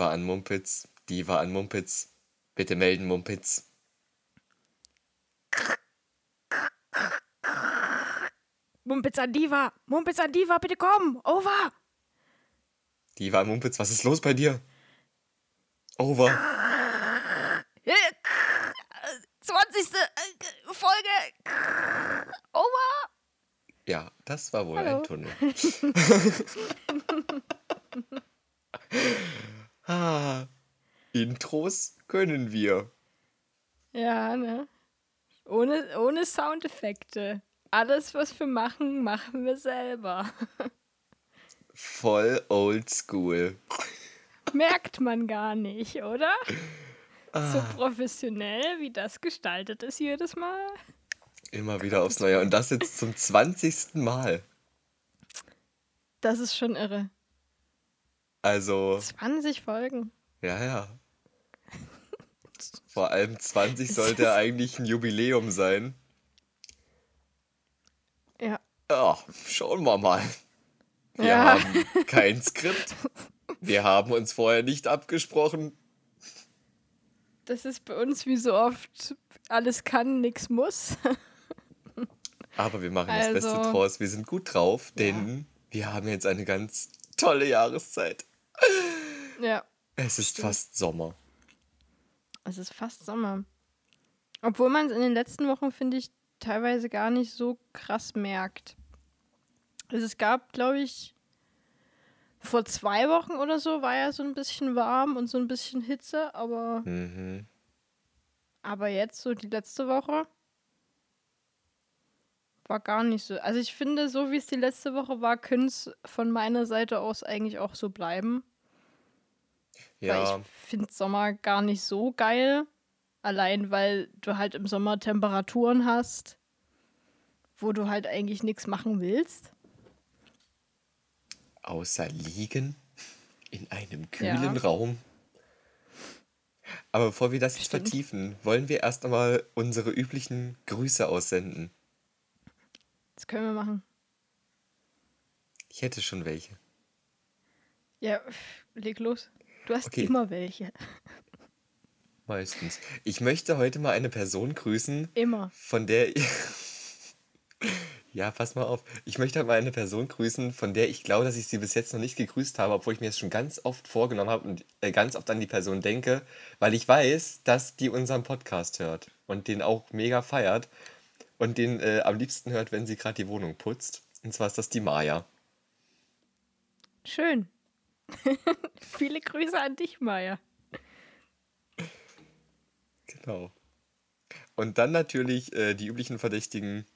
Diva an Mumpitz, Diva an Mumpitz. Bitte melden, Mumpitz. Mumpitz an Diva! Mumpitz an Diva, bitte komm! Over! Diva an Mumpitz, was ist los bei dir? Over. 20. Äh, Folge! Over! Ja, das war wohl Hallo. ein Tunnel. ah, Intros können wir. Ja, ne? Ohne, ohne Soundeffekte. Alles, was wir machen, machen wir selber. Voll oldschool. Merkt man gar nicht, oder? Ah. So professionell, wie das gestaltet ist jedes Mal. Immer wieder aufs Neue. Und das jetzt zum 20. Mal. Das ist schon irre. Also. 20 Folgen. Ja, ja. Vor allem 20 sollte eigentlich ein Jubiläum sein. Ja. Ja, schauen wir mal. Wir ja. haben kein Skript. Wir haben uns vorher nicht abgesprochen. Das ist bei uns wie so oft, alles kann, nichts muss. Aber wir machen also, das Beste also draus. Wir sind gut drauf, denn ja. wir haben jetzt eine ganz tolle Jahreszeit. Ja. Es ist stimmt. fast Sommer. Es ist fast Sommer. Obwohl man es in den letzten Wochen, finde ich, teilweise gar nicht so krass merkt. Also es gab, glaube ich, vor zwei Wochen oder so war ja so ein bisschen warm und so ein bisschen Hitze, aber. Mhm. Aber jetzt, so die letzte Woche, war gar nicht so. Also ich finde, so wie es die letzte Woche war, könnte es von meiner Seite aus eigentlich auch so bleiben. Ja. Weil ich finde Sommer gar nicht so geil. Allein weil du halt im Sommer Temperaturen hast, wo du halt eigentlich nichts machen willst. Außer liegen in einem kühlen ja. Raum. Aber bevor wir das jetzt vertiefen, wollen wir erst einmal unsere üblichen Grüße aussenden. Das können wir machen. Ich hätte schon welche. Ja, leg los. Du hast okay. immer welche. Meistens. Ich möchte heute mal eine Person grüßen. Immer. Von der. ja, pass mal auf. Ich möchte mal eine Person grüßen, von der ich glaube, dass ich sie bis jetzt noch nicht gegrüßt habe, obwohl ich mir das schon ganz oft vorgenommen habe und äh, ganz oft an die Person denke, weil ich weiß, dass die unseren Podcast hört und den auch mega feiert und den äh, am liebsten hört, wenn sie gerade die Wohnung putzt. Und zwar ist das die Maya. Schön. Viele Grüße an dich, Maya. Genau. Und dann natürlich äh, die üblichen Verdächtigen.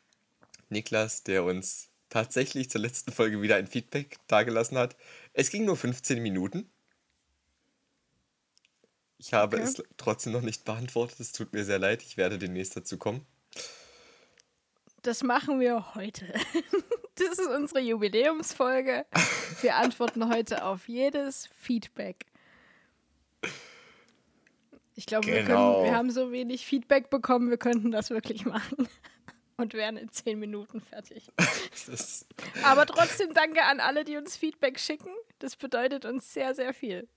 Niklas, der uns tatsächlich zur letzten Folge wieder ein Feedback dargelassen hat. Es ging nur 15 Minuten. Ich habe okay. es trotzdem noch nicht beantwortet. Es tut mir sehr leid. Ich werde demnächst dazu kommen. Das machen wir heute. Das ist unsere Jubiläumsfolge. Wir antworten heute auf jedes Feedback. Ich glaube, genau. wir, können, wir haben so wenig Feedback bekommen, wir könnten das wirklich machen. Und wären in zehn Minuten fertig. Aber trotzdem danke an alle, die uns Feedback schicken. Das bedeutet uns sehr, sehr viel.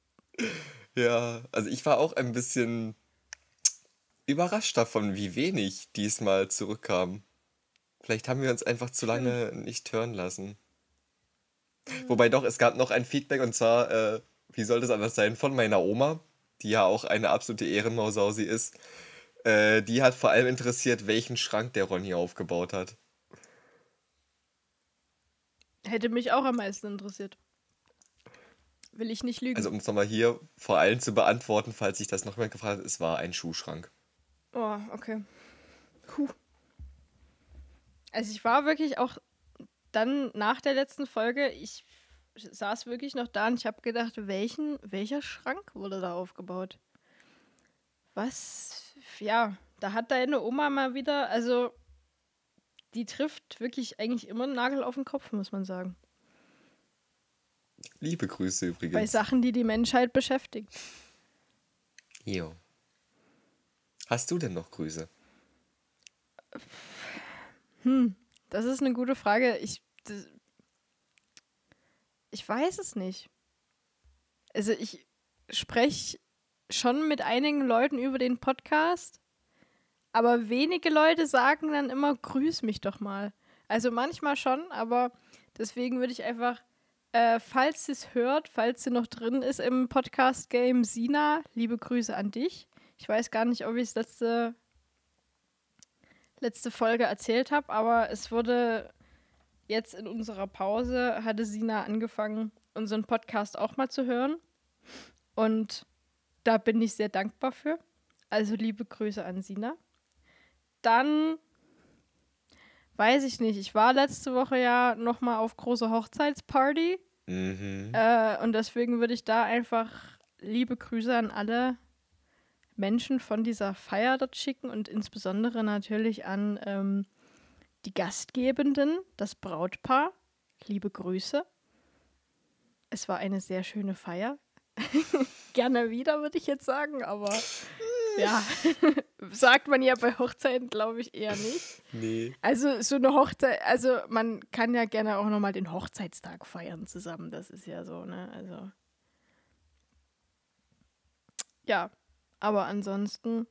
Ja, also ich war auch ein bisschen überrascht davon, wie wenig diesmal zurückkam. Vielleicht haben wir uns einfach zu lange nicht hören lassen. Wobei doch, es gab noch ein Feedback und zwar, äh, wie soll das anders sein, von meiner Oma, die ja auch eine absolute Ehrenmausausi ist. Äh, die hat vor allem interessiert, welchen Schrank der Ronny aufgebaut hat. Hätte mich auch am meisten interessiert. Will ich nicht lügen. Also um es nochmal hier vor allem zu beantworten, falls sich das noch jemand gefragt hat, es war ein Schuhschrank. Oh, okay. Puh. Also ich war wirklich auch dann nach der letzten Folge, ich saß wirklich noch da und ich habe gedacht, welchen, welcher Schrank wurde da aufgebaut? Was, ja, da hat deine Oma mal wieder, also die trifft wirklich eigentlich immer einen Nagel auf den Kopf, muss man sagen. Liebe Grüße übrigens. Bei Sachen, die die Menschheit beschäftigt. Jo. Hast du denn noch Grüße? Hm, das ist eine gute Frage. Ich, ich weiß es nicht. Also ich, spreche schon mit einigen Leuten über den Podcast, aber wenige Leute sagen dann immer, grüß mich doch mal. Also manchmal schon, aber deswegen würde ich einfach, äh, falls sie es hört, falls sie noch drin ist im Podcast-Game, Sina, liebe Grüße an dich. Ich weiß gar nicht, ob ich es letzte, letzte Folge erzählt habe, aber es wurde jetzt in unserer Pause, hatte Sina angefangen, unseren Podcast auch mal zu hören. Und da bin ich sehr dankbar für. Also liebe Grüße an Sina. Dann weiß ich nicht. Ich war letzte Woche ja noch mal auf großer Hochzeitsparty. Mhm. Äh, und deswegen würde ich da einfach liebe Grüße an alle Menschen von dieser Feier dort schicken und insbesondere natürlich an ähm, die Gastgebenden, das Brautpaar. Liebe Grüße. Es war eine sehr schöne Feier. Gerne wieder, würde ich jetzt sagen, aber ja, sagt man ja bei Hochzeiten, glaube ich, eher nicht. Nee. Also so eine Hochzeit, also man kann ja gerne auch nochmal den Hochzeitstag feiern zusammen, das ist ja so, ne? Also ja, aber ansonsten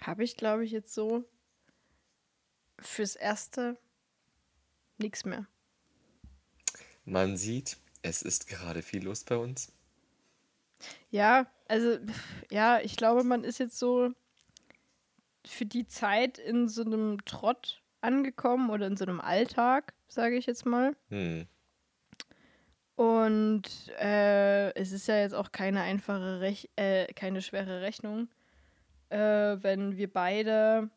habe ich, glaube ich, jetzt so fürs Erste nichts mehr. Man sieht, es ist gerade viel los bei uns. Ja, also ja, ich glaube, man ist jetzt so für die Zeit in so einem Trott angekommen oder in so einem Alltag, sage ich jetzt mal. Hm. Und äh, es ist ja jetzt auch keine einfache, Rech äh, keine schwere Rechnung, äh, wenn wir beide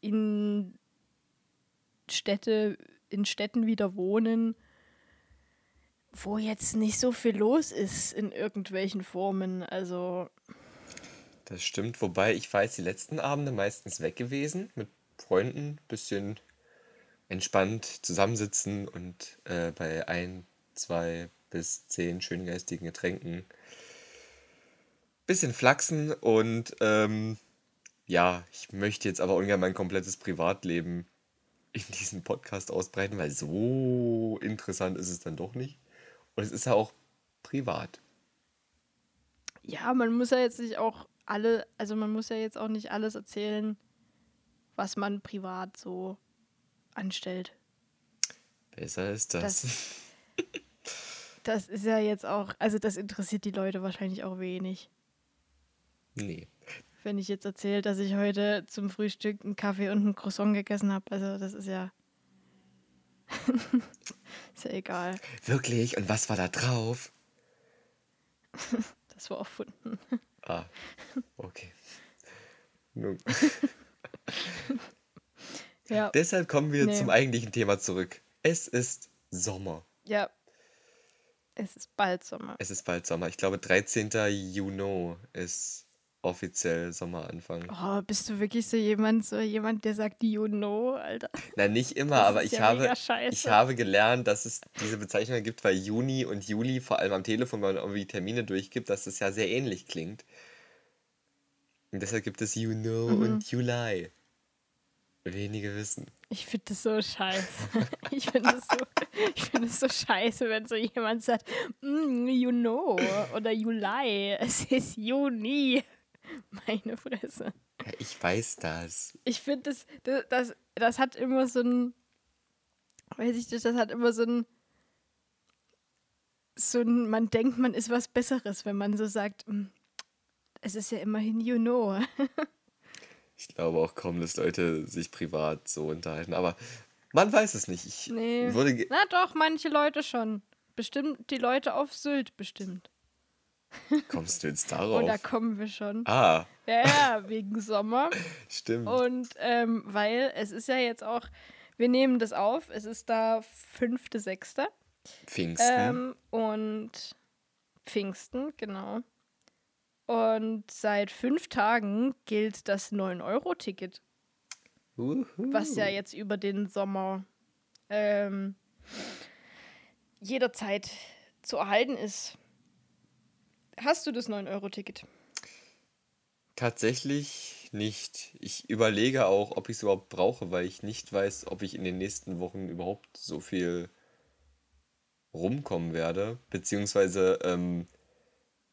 in Städte, in Städten wieder wohnen, wo jetzt nicht so viel los ist in irgendwelchen Formen. Also Das stimmt, wobei ich weiß, die letzten Abende meistens weg gewesen, mit Freunden, bisschen entspannt zusammensitzen und äh, bei ein, zwei bis zehn schöngeistigen Getränken bisschen flachsen und ähm, ja, ich möchte jetzt aber ungern mein komplettes Privatleben in diesem Podcast ausbreiten, weil so interessant ist es dann doch nicht. Und es ist ja auch privat. ja, man muss ja jetzt nicht auch alle, also man muss ja jetzt auch nicht alles erzählen, was man privat so anstellt. Besser ist das. Das, das ist ja jetzt auch, also das interessiert die Leute wahrscheinlich auch wenig. nee. Wenn ich jetzt erzähle, dass ich heute zum Frühstück einen Kaffee und ein Croissant gegessen habe, also das ist ja. ist ja egal. Wirklich? Und was war da drauf? Das war erfunden. Ah, okay. Nun, Ja, deshalb kommen wir Nee. zum eigentlichen Thema zurück. Es ist Sommer. ja. Es ist bald Sommer. Es ist bald Sommer. Ich glaube, 13. Juni ist offiziell Sommeranfang. Oh, bist du wirklich so jemand, so jemand, der sagt you know, Alter? Nein, nicht immer, Das aber ich ja habe, ich habe gelernt, dass es diese Bezeichnung gibt, weil Juni und Juli, vor allem am Telefon, wenn man irgendwie Termine durchgibt, dass es ja sehr ähnlich klingt. Und deshalb gibt es You know Mhm. und July. Wenige wissen. Ich finde das so scheiße. Ich finde es so, ich find es so scheiße, wenn so jemand sagt, mm, you know oder Juli. Es ist Juni. Meine Fresse. Ja, ich weiß das. Ich finde, das, das, das, das hat immer so ein, weiß ich nicht, das hat immer so ein, so ein, man denkt, man ist was Besseres, wenn man so sagt, "Mm, es ist ja immerhin you know. Ich glaube auch kaum, dass Leute sich privat so unterhalten. Aber man weiß es nicht. Ich Nee. würde. Na doch, manche Leute schon. Bestimmt die Leute auf Sylt bestimmt. Kommst du jetzt darauf? da kommen wir schon. Ah, Ja, ja, wegen Sommer. stimmt. Und ähm, weil es ist ja jetzt auch, wir nehmen das auf, es ist da 5.6. Pfingsten. Ähm, und Pfingsten, genau. Und seit fünf Tagen gilt das 9-Euro-Ticket, Uhu. was ja jetzt über den Sommer ähm, jederzeit zu erhalten ist. Hast du das 9-Euro-Ticket? Tatsächlich nicht. Ich überlege auch, ob ich es überhaupt brauche, weil ich nicht weiß, ob ich in den nächsten Wochen überhaupt so viel rumkommen werde, beziehungsweise ähm,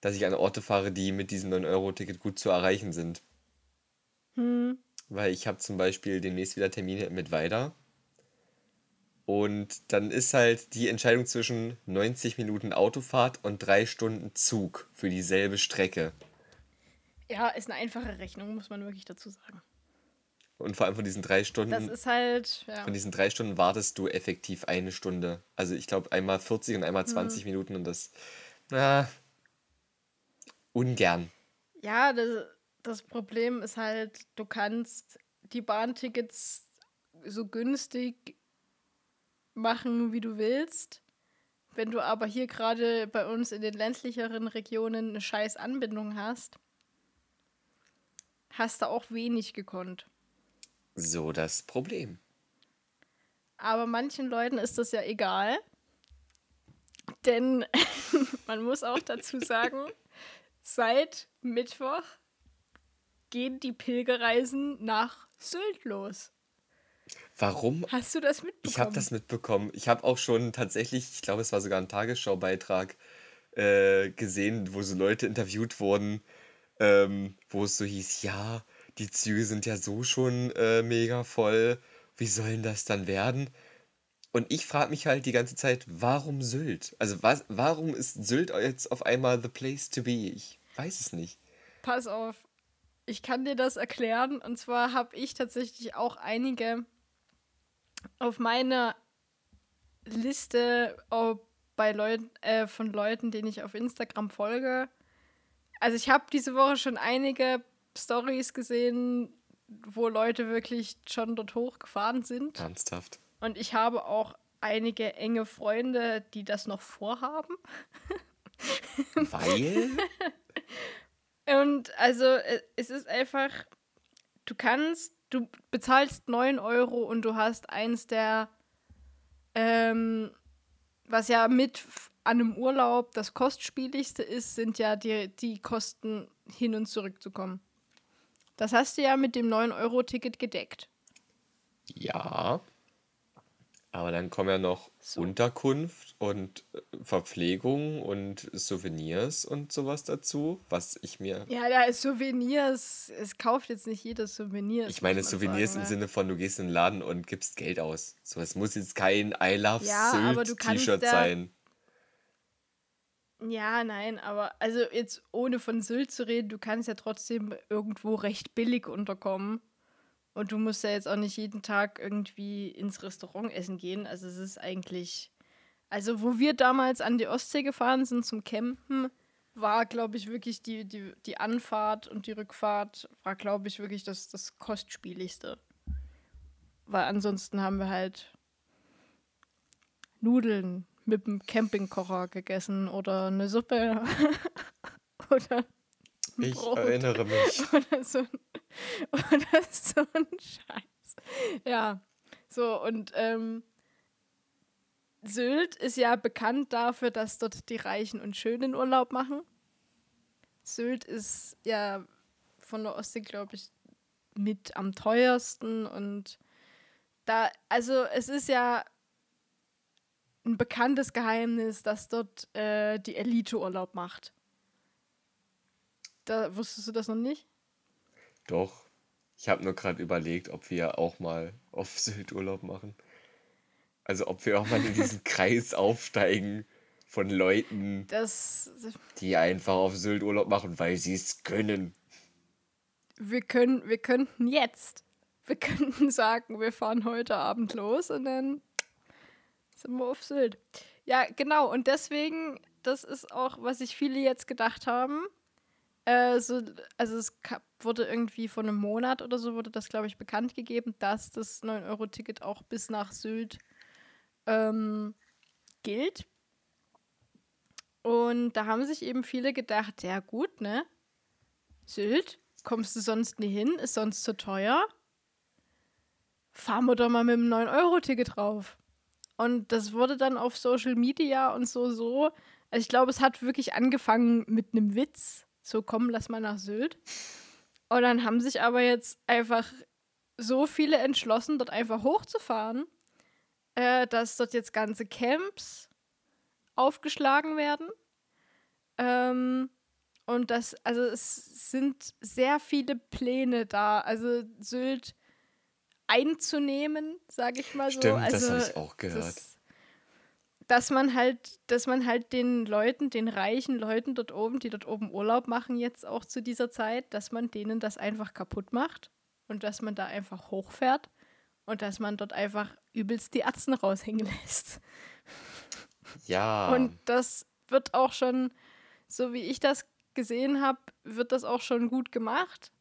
dass ich an Orte fahre, die mit diesem 9-Euro-Ticket gut zu erreichen sind. Hm. Weil ich habe zum Beispiel demnächst wieder Termine mit Weida. Und dann ist halt die Entscheidung zwischen 90 Minuten Autofahrt und drei Stunden Zug für dieselbe Strecke. Ja, ist eine einfache Rechnung, muss man wirklich dazu sagen. Und vor allem von diesen drei Stunden. Das ist halt, ja. Von diesen drei Stunden wartest du effektiv eine Stunde. Also ich glaube einmal 40 und einmal 20 mhm. Minuten und das. Na, ungern. Ja, das, das Problem ist halt, du kannst die Bahntickets so günstig machen, wie du willst. Wenn du aber hier gerade bei uns in den ländlicheren Regionen eine scheiß Anbindung hast, hast du auch wenig gekonnt. So das Problem. Aber manchen Leuten ist das ja egal. Denn man muss auch dazu sagen, seit Mittwoch gehen die Pilgerreisen nach Sylt los. Warum? Hast du das mitbekommen? Ich habe das mitbekommen. Ich habe auch schon tatsächlich, ich glaube, es war sogar ein Tagesschaubeitrag äh, gesehen, wo so Leute interviewt wurden, ähm, wo es so hieß, ja, die Züge sind ja so schon äh, mega voll. Wie sollen das dann werden? Und ich frage mich halt die ganze Zeit, warum Sylt? Also was, warum ist Sylt jetzt auf einmal the place to be? Ich weiß es nicht. Pass auf, ich kann dir das erklären. Und zwar habe ich tatsächlich auch einige auf meiner Liste bei Leuten, äh, von Leuten, denen ich auf Instagram folge. Also ich habe diese Woche schon einige Stories gesehen, wo Leute wirklich schon dort hochgefahren sind. Ernsthaft. Und ich habe auch einige enge Freunde, die das noch vorhaben. Weil? Und also es ist einfach, du kannst, du bezahlst 9 Euro und du hast eins der, ähm, was ja mit an einem Urlaub das kostspieligste ist, sind ja die, die Kosten hin und zurück zu kommen. Das hast du ja mit dem 9-Euro-Ticket gedeckt. Ja. Aber dann kommen ja noch so. Unterkunft und äh, Verpflegung und Souvenirs und sowas dazu, was ich mir. Ja, da ist Souvenirs. Es kauft jetzt nicht jeder Souvenirs. Ich meine Souvenirs sagen, im ne? Sinne von, du gehst in den Laden und gibst Geld aus. So, es muss jetzt kein I Love ja, Sylt T-Shirt sein. Ja, nein, aber also jetzt ohne von Sylt zu reden, du kannst ja trotzdem irgendwo recht billig unterkommen. Und du musst ja jetzt auch nicht jeden Tag irgendwie ins Restaurant essen gehen. Also es ist eigentlich. Also, wo wir damals an die Ostsee gefahren sind zum Campen, war, glaube ich, wirklich die, die, die Anfahrt und die Rückfahrt war, glaube ich, wirklich das, das kostspieligste. Weil ansonsten haben wir halt Nudeln mit dem Campingkocher gegessen oder eine Suppe oder ich Brot. erinnere mich. Oder so, oder so ein Scheiß. Ja, so und ähm, Sylt ist ja bekannt dafür, dass dort die Reichen und Schönen Urlaub machen. Sylt ist ja von der Ostsee, glaube ich, mit am teuersten und da, also es ist ja ein bekanntes Geheimnis, dass dort äh, die Elite Urlaub macht. Da wusstest du das noch nicht? Doch. Ich habe nur gerade überlegt, ob wir auch mal auf Sylt Urlaub machen. Also ob wir auch mal in diesen Kreis aufsteigen von Leuten, das, die einfach auf Sylt Urlaub machen, weil sie es können. Wir können, wir könnten jetzt, wir könnten sagen, wir fahren heute Abend los und dann sind wir auf Sylt. Ja, genau. Und deswegen, das ist auch, was sich viele jetzt gedacht haben. Äh, so, also es wurde irgendwie vor einem Monat oder so, wurde das, glaube ich, bekannt gegeben, dass das 9-Euro-Ticket auch bis nach Sylt ähm, gilt. Und da haben sich eben viele gedacht, ja gut, ne? Sylt, kommst du sonst nie hin, ist sonst zu teuer. Fahren wir doch mal mit dem 9-Euro-Ticket drauf. Und das wurde dann auf Social Media und so, so. Also ich glaube, es hat wirklich angefangen mit einem Witz. So, komm, lass mal nach Sylt. Und dann haben sich aber jetzt einfach so viele entschlossen, dort einfach hochzufahren, äh, dass dort jetzt ganze Camps aufgeschlagen werden. Ähm, und das, also es sind sehr viele Pläne da. Also Sylt einzunehmen, sage ich mal so. Stimmt, also, das habe ich auch gehört. Das, dass man halt, dass man halt den Leuten, den reichen Leuten dort oben, die dort oben Urlaub machen, jetzt auch zu dieser Zeit, dass man denen das einfach kaputt macht und dass man da einfach hochfährt und dass man dort einfach übelst die Atzen raushängen lässt. Ja. Und das wird auch schon, so wie ich das gesehen habe, wird das auch schon gut gemacht.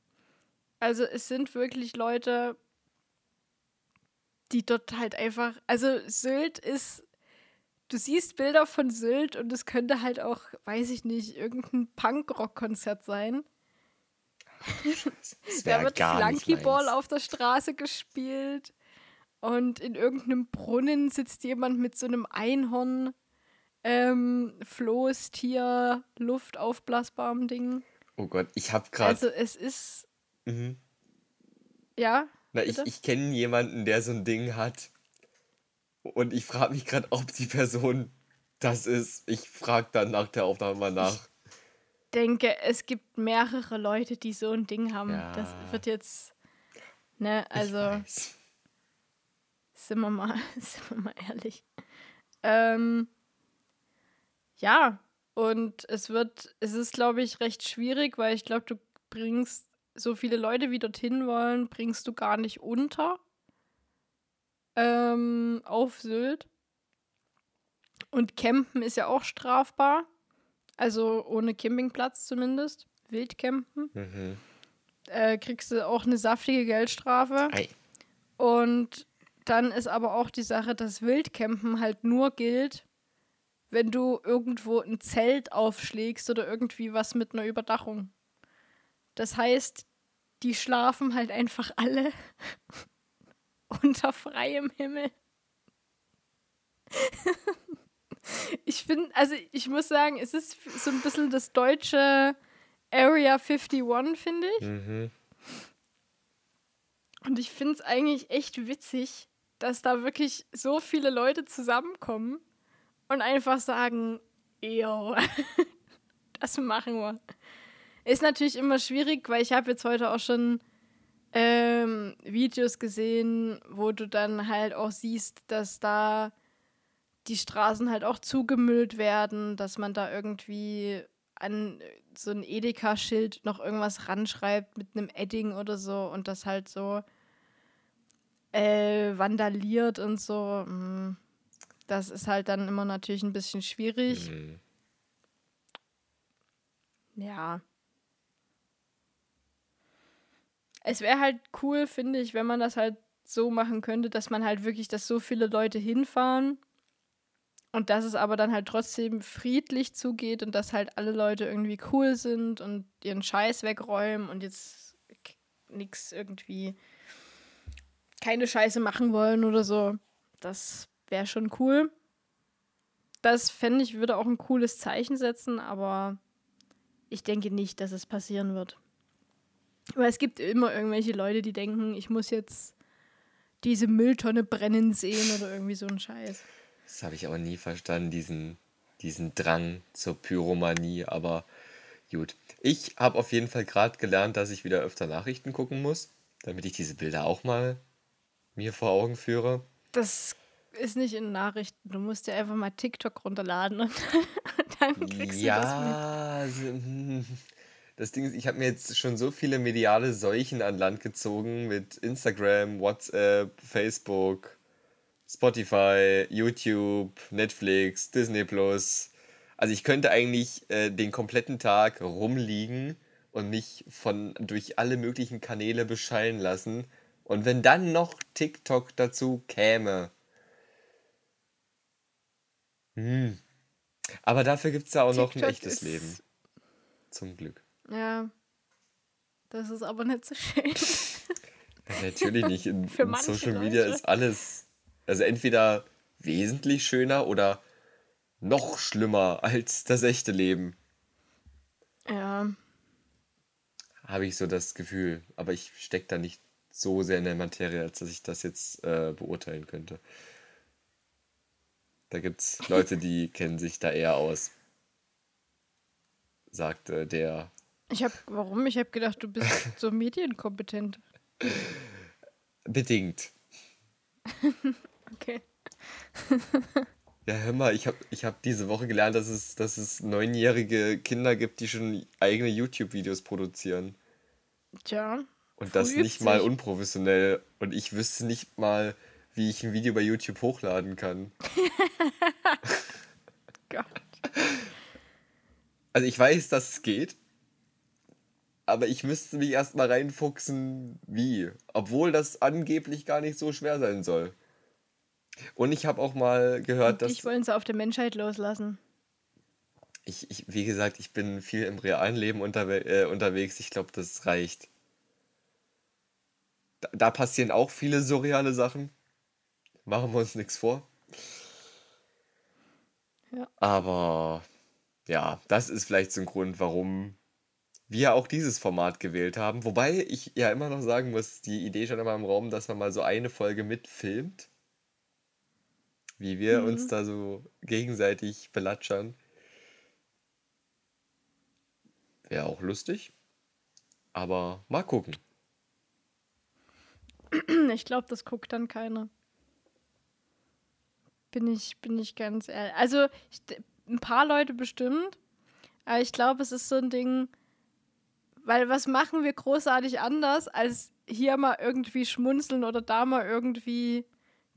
Also es sind wirklich Leute, die dort halt einfach, also Sylt ist, du siehst Bilder von Sylt und es könnte halt auch, weiß ich nicht, irgendein Punkrock-Konzert sein. da wird Flunkyball auf der Straße gespielt und in irgendeinem Brunnen sitzt jemand mit so einem Einhorn, ähm, Floßtier, Luftaufblasbarem Ding. Oh Gott, ich habe gerade. Also es ist. Mhm. Ja. Na, ich, ich kenne jemanden, der so ein Ding hat. Und ich frage mich gerade, ob die Person das ist. Ich frage dann nach der Aufnahme mal nach. Ich denke, es gibt mehrere Leute, die so ein Ding haben. Ja. Das wird jetzt. Ne, also. Sind wir mal, sind wir mal ehrlich. Ähm, ja, und es wird, es ist, glaube ich, recht schwierig, weil ich glaube, du bringst so viele Leute, wie dorthin wollen, bringst du gar nicht unter ähm, auf Sylt. Und Campen ist ja auch strafbar. Also ohne Campingplatz zumindest. Wildcampen. Mhm. Äh, kriegst du auch eine saftige Geldstrafe. Ei. Und dann ist aber auch die Sache, dass Wildcampen halt nur gilt, wenn du irgendwo ein Zelt aufschlägst oder irgendwie was mit einer Überdachung. Das heißt, die schlafen halt einfach alle unter freiem Himmel. ich finde, also ich muss sagen, es ist so ein bisschen das deutsche Area 51, finde ich. Mhm. Und ich finde es eigentlich echt witzig, dass da wirklich so viele Leute zusammenkommen und einfach sagen, yo, das machen wir. Ist natürlich immer schwierig, weil ich habe jetzt heute auch schon ähm, Videos gesehen, wo du dann halt auch siehst, dass da die Straßen halt auch zugemüllt werden, dass man da irgendwie an so ein Edeka-Schild noch irgendwas ranschreibt mit einem Edding oder so und das halt so äh, vandaliert und so. Mm, das ist halt dann immer natürlich ein bisschen schwierig. Mhm. Ja. Es wäre halt cool, finde ich, wenn man das halt so machen könnte, dass man halt wirklich, dass so viele Leute hinfahren und dass es aber dann halt trotzdem friedlich zugeht und dass halt alle Leute irgendwie cool sind und ihren Scheiß wegräumen und jetzt nichts irgendwie keine Scheiße machen wollen oder so. Das wäre schon cool. Das fände ich, würde auch ein cooles Zeichen setzen, aber ich denke nicht, dass es passieren wird. Weil es gibt immer irgendwelche Leute, die denken, ich muss jetzt diese Mülltonne brennen sehen oder irgendwie so ein Scheiß. Das habe ich aber nie verstanden, diesen, diesen Drang zur Pyromanie, aber gut. Ich habe auf jeden Fall gerade gelernt, dass ich wieder öfter Nachrichten gucken muss, damit ich diese Bilder auch mal mir vor Augen führe. Das ist nicht in Nachrichten. Du musst dir einfach mal TikTok runterladen und dann kriegst ja, du das mit. Das Ding ist, ich habe mir jetzt schon so viele mediale Seuchen an Land gezogen mit Instagram, WhatsApp, Facebook, Spotify, YouTube, Netflix, Disney Plus. Also ich könnte eigentlich äh, den kompletten Tag rumliegen und mich von durch alle möglichen Kanäle beschallen lassen. Und wenn dann noch TikTok dazu käme. Hm. Aber dafür gibt es ja auch noch ein TikTok echtes Leben. Zum Glück. Ja. Das ist aber nicht so schön. Ja, natürlich nicht. In, Für in Social Media Leute. ist alles, also entweder wesentlich schöner oder noch schlimmer als das echte Leben, ja. habe ich so das Gefühl. Aber ich stecke da nicht so sehr in der Materie, als dass ich das jetzt äh, beurteilen könnte. Da gibt es Leute, die kennen sich da eher aus. Sagte der. Ich habe, warum? Ich habe gedacht, du bist so medienkompetent. Bedingt. Okay. Ja, hör mal, ich habe ich hab diese Woche gelernt, dass es, dass es neunjährige Kinder gibt, die schon eigene YouTube-Videos produzieren. Tja. Und das nicht mal unprofessionell. Und ich wüsste nicht mal, wie ich ein Video bei YouTube hochladen kann. Gott. Also ich weiß, dass es geht. Aber ich müsste mich erstmal reinfuchsen, wie. Obwohl das angeblich gar nicht so schwer sein soll. Und ich habe auch mal gehört, Und ich dass. wollen sie auf der Menschheit loslassen. Ich, ich, wie gesagt, ich bin viel im realen Leben unterwe äh, unterwegs. Ich glaube, das reicht. Da, da passieren auch viele surreale Sachen. Machen wir uns nichts vor. Ja. Aber ja, das ist vielleicht so ein Grund, warum wir auch dieses Format gewählt haben. Wobei ich ja immer noch sagen muss, die Idee stand immer im Raum, dass man mal so eine Folge mitfilmt. Wie wir uns Mhm. da so gegenseitig belatschern. Wäre auch lustig. Aber mal gucken. Ich glaube, das guckt dann keiner. Bin ich, bin ich ganz ehrlich. Also, ich, ein paar Leute bestimmt. Aber ich glaube, es ist so ein Ding, weil was machen wir großartig anders, als hier mal irgendwie schmunzeln oder da mal irgendwie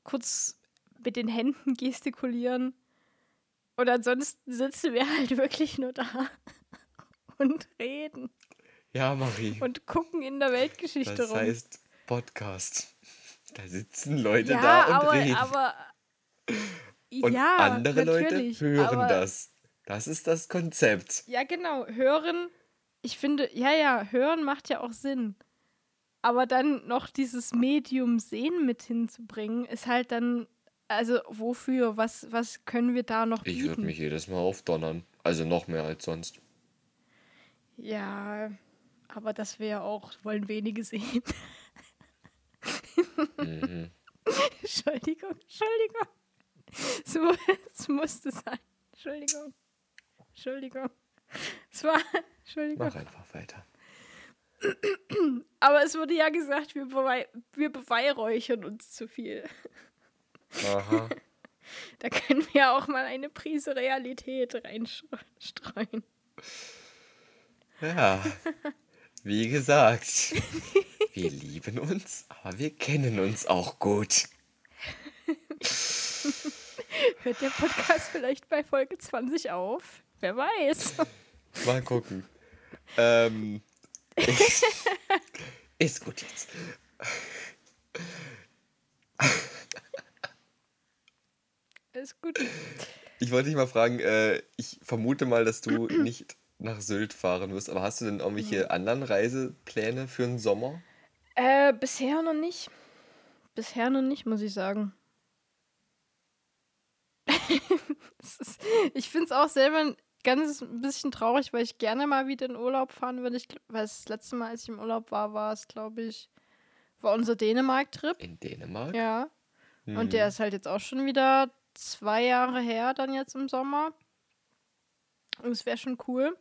kurz mit den Händen gestikulieren. Und ansonsten sitzen wir halt wirklich nur da und reden Ja, Marie. und gucken in der Weltgeschichte Das rum. heißt Podcast. Da sitzen Leute ja, da und aber, reden. aber und ja, andere Leute hören das. Das ist das Konzept. Ja, genau. Hören, ich finde, ja, ja, hören macht ja auch Sinn. Aber dann noch dieses Medium sehen mit hinzubringen, ist halt dann, also wofür? Was, was können wir da noch Ich würde bieten? mich jedes Mal aufdonnern. Also noch mehr als sonst. Ja, aber das wäre auch, wollen wenige sehen. Mhm. Entschuldigung, Entschuldigung. Mu es musste sein. Entschuldigung. Entschuldigung. Es war, Entschuldigung. Mach einfach weiter. Aber es wurde ja gesagt, wir, bewei wir beweihräuchern uns zu viel. Aha. Da können wir auch mal eine Prise Realität reinstreuen. Ja. Wie gesagt, wir lieben uns, aber wir kennen uns auch gut. Hört der Podcast vielleicht bei Folge 20 auf? Wer weiß. Mal gucken. Ähm, ist, ist gut jetzt. Ist gut. Ich wollte dich mal fragen, äh, ich vermute mal, dass du nicht nach Sylt fahren wirst, aber hast du denn irgendwelche anderen Reisepläne für den Sommer? Äh, bisher noch nicht. Bisher noch nicht, muss ich sagen. Ist, ich finde es auch selber ein ganz ein bisschen traurig, weil ich gerne mal wieder in Urlaub fahren würde. Ich, weil das letzte Mal, als ich im Urlaub war, war es, glaube ich, war unser Dänemark-Trip. In Dänemark? Ja. Hm. Und der ist halt jetzt auch schon wieder zwei Jahre her, dann jetzt im Sommer. Und es wäre schon cool.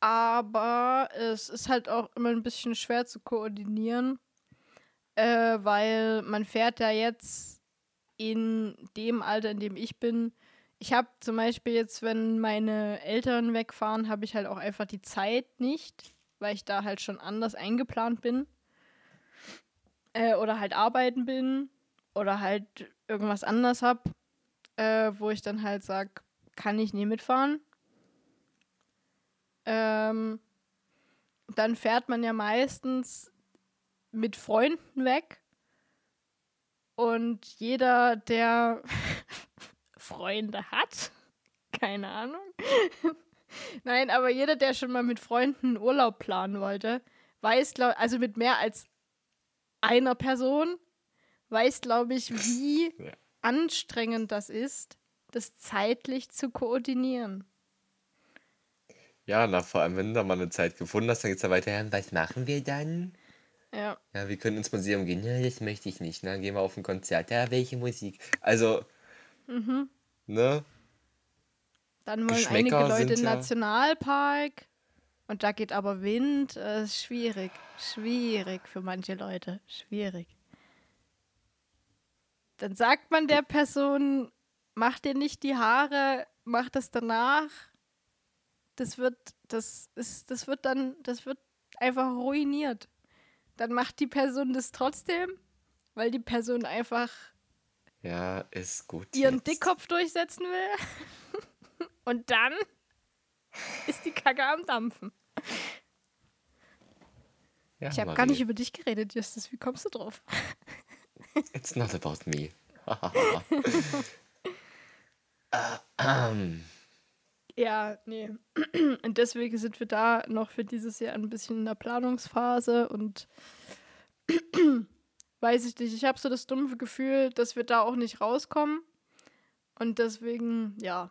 Aber es ist halt auch immer ein bisschen schwer zu koordinieren, äh, weil man fährt ja jetzt in dem Alter, in dem ich bin. Ich habe zum Beispiel jetzt, wenn meine Eltern wegfahren, habe ich halt auch einfach die Zeit nicht, weil ich da halt schon anders eingeplant bin. Äh, oder halt arbeiten bin oder halt irgendwas anders habe, äh, wo ich dann halt sage, kann ich nie mitfahren. Ähm, dann fährt man ja meistens mit Freunden weg. Und jeder, der Freunde hat, keine Ahnung. Nein, aber jeder, der schon mal mit Freunden einen Urlaub planen wollte, weiß, glaub, also mit mehr als einer Person, weiß, glaube ich, wie Ja. anstrengend das ist, das zeitlich zu koordinieren. Ja, na, vor allem, wenn du da mal eine Zeit gefunden hast, dann geht's da weiter. Ja, was machen wir dann? Ja. Ja, wir können ins Museum gehen. Ja, das möchte ich nicht. Na, gehen wir auf ein Konzert. Ja, welche Musik? Also, Mhm. Ne? Dann wollen einige Leute in ja- Nationalpark. Und da geht aber Wind. äh, ist schwierig. Schwierig für manche Leute. Schwierig. Dann sagt man der Person, mach dir nicht die Haare, mach das danach. Das wird, das ist, das wird dann, das wird einfach ruiniert. Dann macht die Person das trotzdem, weil die Person einfach Ja, ist gut. ihren jetzt. Dickkopf durchsetzen will. Und dann ist die Kacke am Dampfen. Ja, Ich habe gar nicht über dich geredet, Justus. Wie kommst du drauf? It's not about me. Ja, nee. Und deswegen sind wir da noch für dieses Jahr ein bisschen in der Planungsphase und weiß ich nicht. Ich habe so das dumpfe Gefühl, dass wir da auch nicht rauskommen. Und deswegen, ja,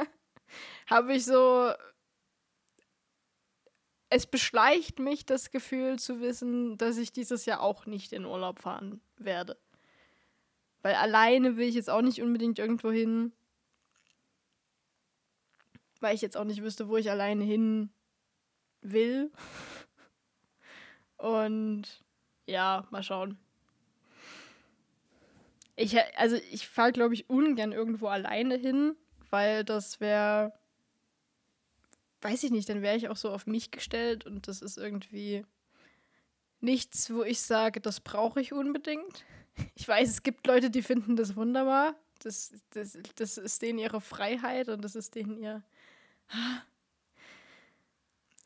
habe ich so. Es beschleicht mich das Gefühl zu wissen, dass ich dieses Jahr auch nicht in Urlaub fahren werde. Weil alleine will ich jetzt auch nicht unbedingt irgendwo hin weil ich jetzt auch nicht wüsste, wo ich alleine hin will. Und ja, mal schauen. Ich, also ich fahre, glaube ich, ungern irgendwo alleine hin, weil das wäre, weiß ich nicht, dann wäre ich auch so auf mich gestellt und das ist irgendwie nichts, wo ich sage, das brauche ich unbedingt. Ich weiß, es gibt Leute, die finden das wunderbar. Das, das, das ist denen ihre Freiheit und das ist denen ihr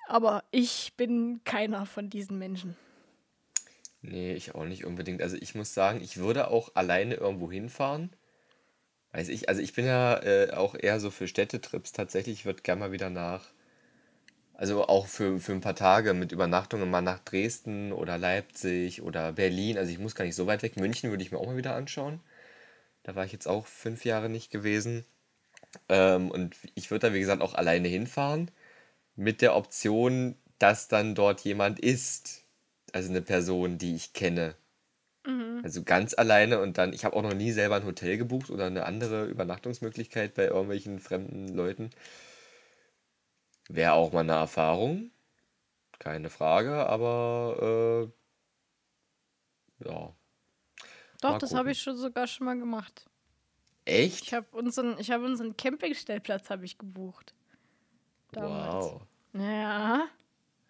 aber ich bin keiner von diesen Menschen. Nee, ich auch nicht unbedingt. Also ich muss sagen, ich würde auch alleine irgendwo hinfahren. Weiß ich, also ich bin ja äh, auch eher so für Städtetrips tatsächlich. Ich würde gerne mal wieder nach, also auch für, für ein paar Tage mit Übernachtungen mal nach Dresden oder Leipzig oder Berlin. Also ich muss gar nicht so weit weg. München würde ich mir auch mal wieder anschauen. Da war ich jetzt auch fünf Jahre nicht gewesen. Ähm, und ich würde da, wie gesagt, auch alleine hinfahren. Mit der Option, dass dann dort jemand ist. Also eine Person, die ich kenne. Also ganz alleine und dann, ich habe auch noch nie selber ein Hotel gebucht oder eine andere Übernachtungsmöglichkeit bei irgendwelchen fremden Leuten. Wäre auch mal eine Erfahrung. Keine Frage, aber äh, ja. Doch, Mal das habe ich schon sogar schon mal gemacht. Echt? Ich habe unseren, ich habe unseren Campingstellplatz habe ich gebucht. Damals. Wow. Ja,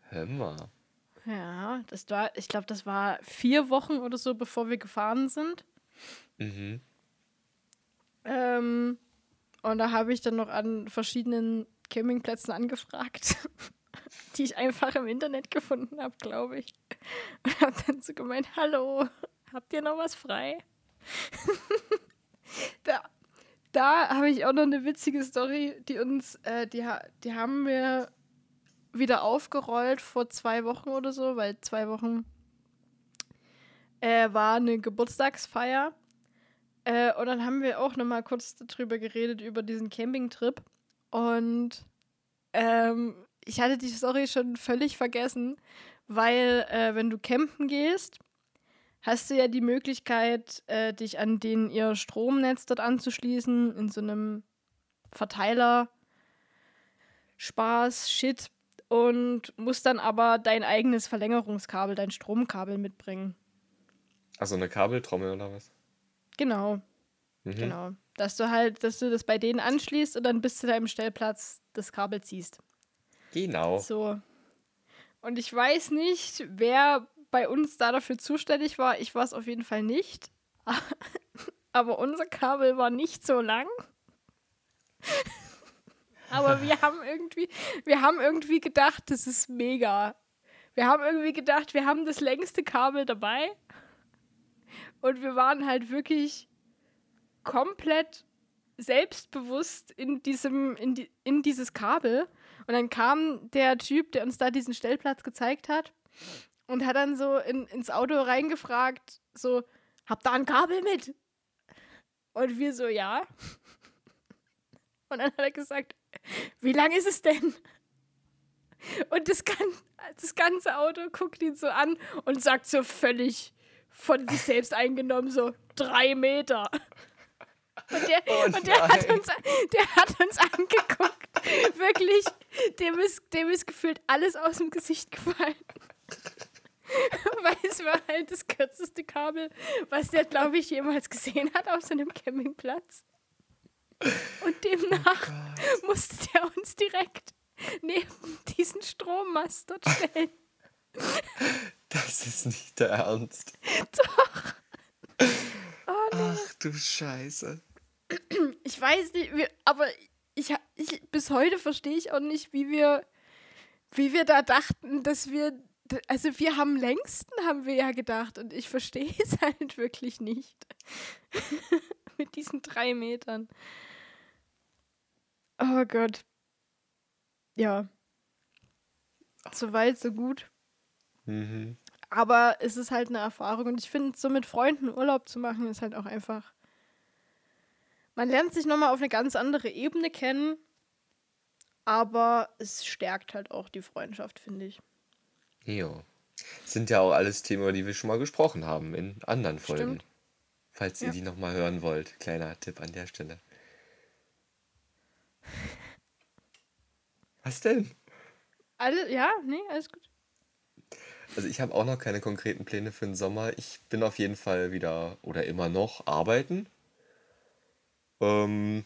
Hör mal. Ja, das war, ich glaube, das war vier Wochen oder so, bevor wir gefahren sind. Mhm. Ähm, und da habe ich dann noch an verschiedenen Campingplätzen angefragt, die ich einfach im Internet gefunden habe, glaube ich. Und habe dann so gemeint, hallo, habt ihr noch was frei? da da habe ich auch noch eine witzige Story, die uns, äh, die, die haben wir wieder aufgerollt vor zwei Wochen oder so, weil zwei Wochen äh, war eine Geburtstagsfeier. Äh, und dann haben wir auch noch mal kurz darüber geredet, über diesen Campingtrip. Und ähm, ich hatte die Story schon völlig vergessen, weil äh, wenn du campen gehst, hast du ja die Möglichkeit, äh, dich an den ihr Stromnetz dort anzuschließen, in so einem Verteiler. Spaß, Shit. Und musst dann aber dein eigenes Verlängerungskabel, dein Stromkabel mitbringen. Achso, eine Kabeltrommel oder was? Genau. Mhm. Genau. Dass du halt, dass du das bei denen anschließt und dann bis zu deinem Stellplatz das Kabel ziehst. Genau. So. Und ich weiß nicht, wer bei uns da dafür zuständig war. Ich war es auf jeden Fall nicht. Aber unser Kabel war nicht so lang. Aber wir haben irgendwie, wir haben irgendwie gedacht, das ist mega. Wir haben irgendwie gedacht, wir haben das längste Kabel dabei. Und wir waren halt wirklich komplett selbstbewusst in diesem, in, die, in dieses Kabel. Und dann kam der Typ, der uns da diesen Stellplatz gezeigt hat und hat dann so in, ins Auto reingefragt, so, habt ihr ein Kabel mit? Und wir so, ja. Und dann hat er gesagt, wie lang ist es denn? Und das, gan das ganze Auto guckt ihn so an und sagt so völlig von sich selbst eingenommen, so drei Meter. Und der, Oh und der, hat, uns, der hat uns angeguckt. Wirklich, dem ist, dem ist gefühlt alles aus dem Gesicht gefallen. Weil es war halt das kürzeste Kabel, was der, glaube ich, jemals gesehen hat auf so einem Campingplatz. Und demnach musste der uns direkt neben diesen Strommast dort stellen. Das ist nicht der Ernst. Doch. Oh, Ach du Scheiße. Ich weiß nicht, aber ich, ich bis heute verstehe ich auch nicht, wie wir, wie wir da dachten, dass wir, also wir haben längsten, haben wir ja gedacht und ich verstehe es halt wirklich nicht. Mit diesen drei Metern. Oh Gott. Ja. So weit, so gut. Mhm. Aber es ist halt eine Erfahrung und ich finde, so mit Freunden Urlaub zu machen, ist halt auch einfach. Man lernt sich nochmal auf eine ganz andere Ebene kennen, aber es stärkt halt auch die Freundschaft, finde ich. Jo. Sind ja auch alles Themen, über die wir schon mal gesprochen haben in anderen Folgen. Stimmt. Falls ihr Ja. die nochmal hören wollt. Kleiner Tipp an der Stelle. Was denn? Alle, ja, nee, alles gut. Also ich habe auch noch keine konkreten Pläne für den Sommer. Ich bin auf jeden Fall wieder oder immer noch arbeiten. Ähm,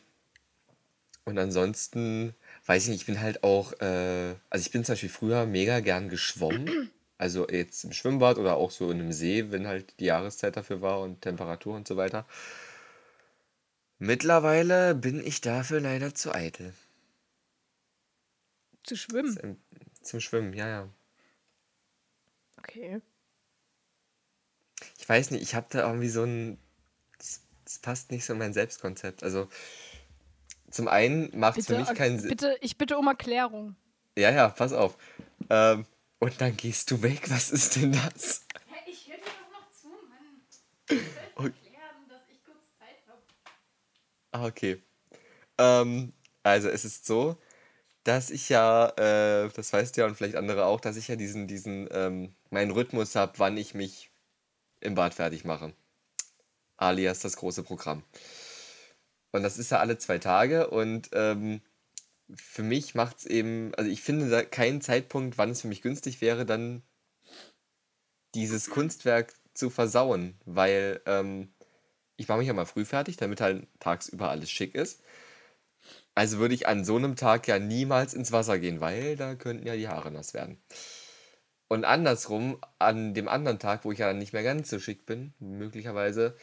und ansonsten, weiß ich nicht, ich bin halt auch, äh, also ich bin zum Beispiel früher mega gern geschwommen. Also jetzt im Schwimmbad oder auch so in einem See, wenn halt die Jahreszeit dafür war und Temperatur und so weiter. Mittlerweile bin ich dafür leider zu eitel. Zu schwimmen. Zum, zum Schwimmen, ja, ja. Okay. Ich weiß nicht, ich habe da irgendwie so ein. Das, das passt nicht so in mein Selbstkonzept. Also, zum einen macht es für mich keinen Sinn. bitte, ich bitte um Erklärung. Ja, ja, pass auf. Ähm, und dann gehst du weg. Was ist denn das? Ich höre dir doch noch zu, Mann. Ich soll Oh. erklären, dass ich kurz Zeit habe. Ah, okay. Ähm, also, es ist so, dass ich ja, äh, das weißt du ja und vielleicht andere auch, dass ich ja diesen, diesen, ähm, meinen Rhythmus habe, wann ich mich im Bad fertig mache. Alias das große Programm. Und das ist ja alle zwei Tage und ähm, für mich macht es eben, also ich finde da keinen Zeitpunkt, wann es für mich günstig wäre, dann dieses Kunstwerk zu versauen, weil ähm, ich mache mich ja mal früh fertig, damit halt tagsüber alles schick ist. Also würde ich an so einem Tag ja niemals ins Wasser gehen, weil da könnten ja die Haare nass werden. Und andersrum, an dem anderen Tag, wo ich ja dann nicht mehr ganz so schick bin, möglicherweise,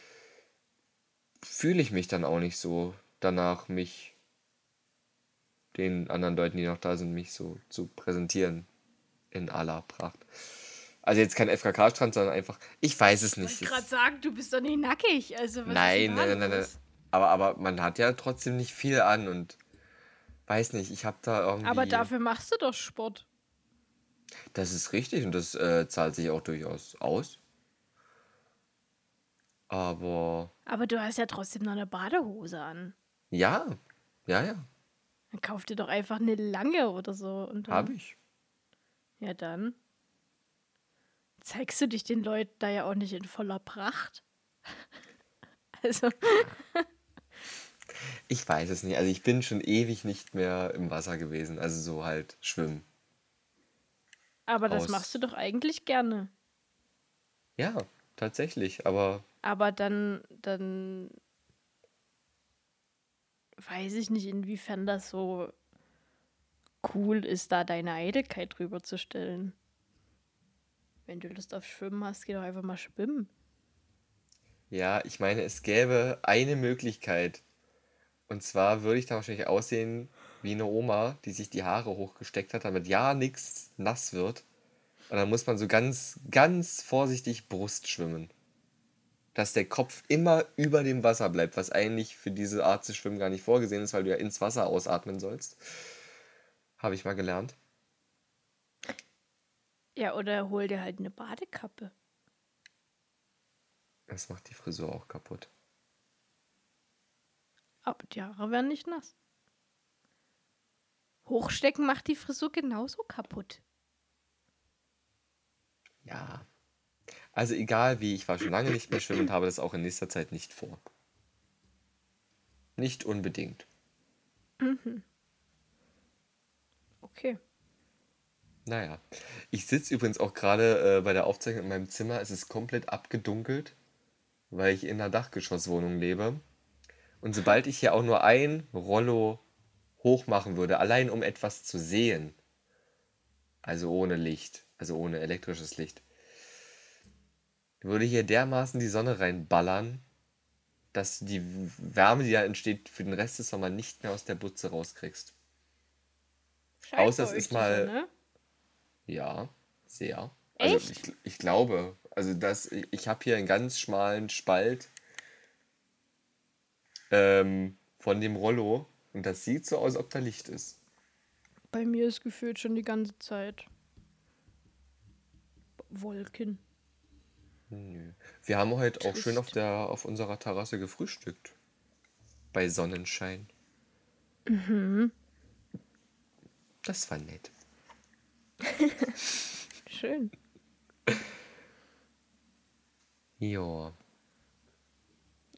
fühle ich mich dann auch nicht so danach, mich den anderen Leuten, die noch da sind, mich so zu präsentieren in aller Pracht. Also jetzt kein FKK-Strand, sondern einfach, ich weiß es Ich nicht. wollte gerade sagen, du bist doch nicht nackig. Also, was Nein, ist denn da nein, nein, nein, los? Aber, aber man hat ja trotzdem nicht viel an und weiß nicht, ich habe da irgendwie. Aber dafür machst du doch Sport. Das ist richtig und das äh, zahlt sich auch durchaus aus. Aber Aber du hast ja trotzdem noch eine Badehose an. ja, ja, ja, Dann kauf dir doch einfach eine lange oder so. Und dann, habe ich. Ja, dann zeigst du dich den Leuten da ja auch nicht in voller Pracht. also, Ich weiß es nicht. Also ich bin schon ewig nicht mehr im Wasser gewesen. Also so halt schwimmen. aber das Aus- machst du doch eigentlich gerne. Ja, tatsächlich. Aber Aber dann, dann weiß ich nicht, inwiefern das so cool ist, da deine Eitelkeit drüber zu stellen. Wenn du Lust auf Schwimmen hast, geh doch einfach mal schwimmen. ja, ich meine, es gäbe eine Möglichkeit. Und zwar würde ich da wahrscheinlich aussehen wie eine Oma, die sich die Haare hochgesteckt hat, damit ja nichts nass wird. Und dann muss man so ganz, ganz vorsichtig Brust schwimmen. Dass der Kopf immer über dem Wasser bleibt, was eigentlich für diese Art zu schwimmen gar nicht vorgesehen ist, weil du ja ins Wasser ausatmen sollst. Habe ich mal gelernt. Ja, oder hol dir halt eine Badekappe. Das macht die Frisur auch kaputt. Aber die Haare werden nicht nass. Hochstecken macht die Frisur genauso kaputt. Ja. Also egal wie, ich war schon lange nicht mehr schwimmen und habe das auch in nächster Zeit nicht vor. nicht unbedingt. Okay. Naja, ich sitze übrigens auch gerade äh, bei der Aufzeichnung in meinem Zimmer. Es ist komplett abgedunkelt, weil ich in einer Dachgeschosswohnung lebe. Und sobald ich hier auch nur ein Rollo hoch machen würde, allein um etwas zu sehen, also ohne Licht, also ohne elektrisches Licht, würde hier dermaßen die Sonne reinballern, dass du die Wärme, die da entsteht, für den Rest des Sommers nicht mehr aus der Butze rauskriegst. Scheint Außer es ist mal, Sonne. ja, sehr. Also Echt? ich, ich glaube, also das, ich habe hier einen ganz schmalen Spalt ähm, von dem Rollo und das sieht so aus, als ob da Licht ist. Bei mir ist gefühlt schon die ganze Zeit Wolken. Nö. Wir haben heute auch schön auf Trist. der, auf unserer Terrasse gefrühstückt. Bei Sonnenschein. Mhm. Das war nett. Schön. Ja.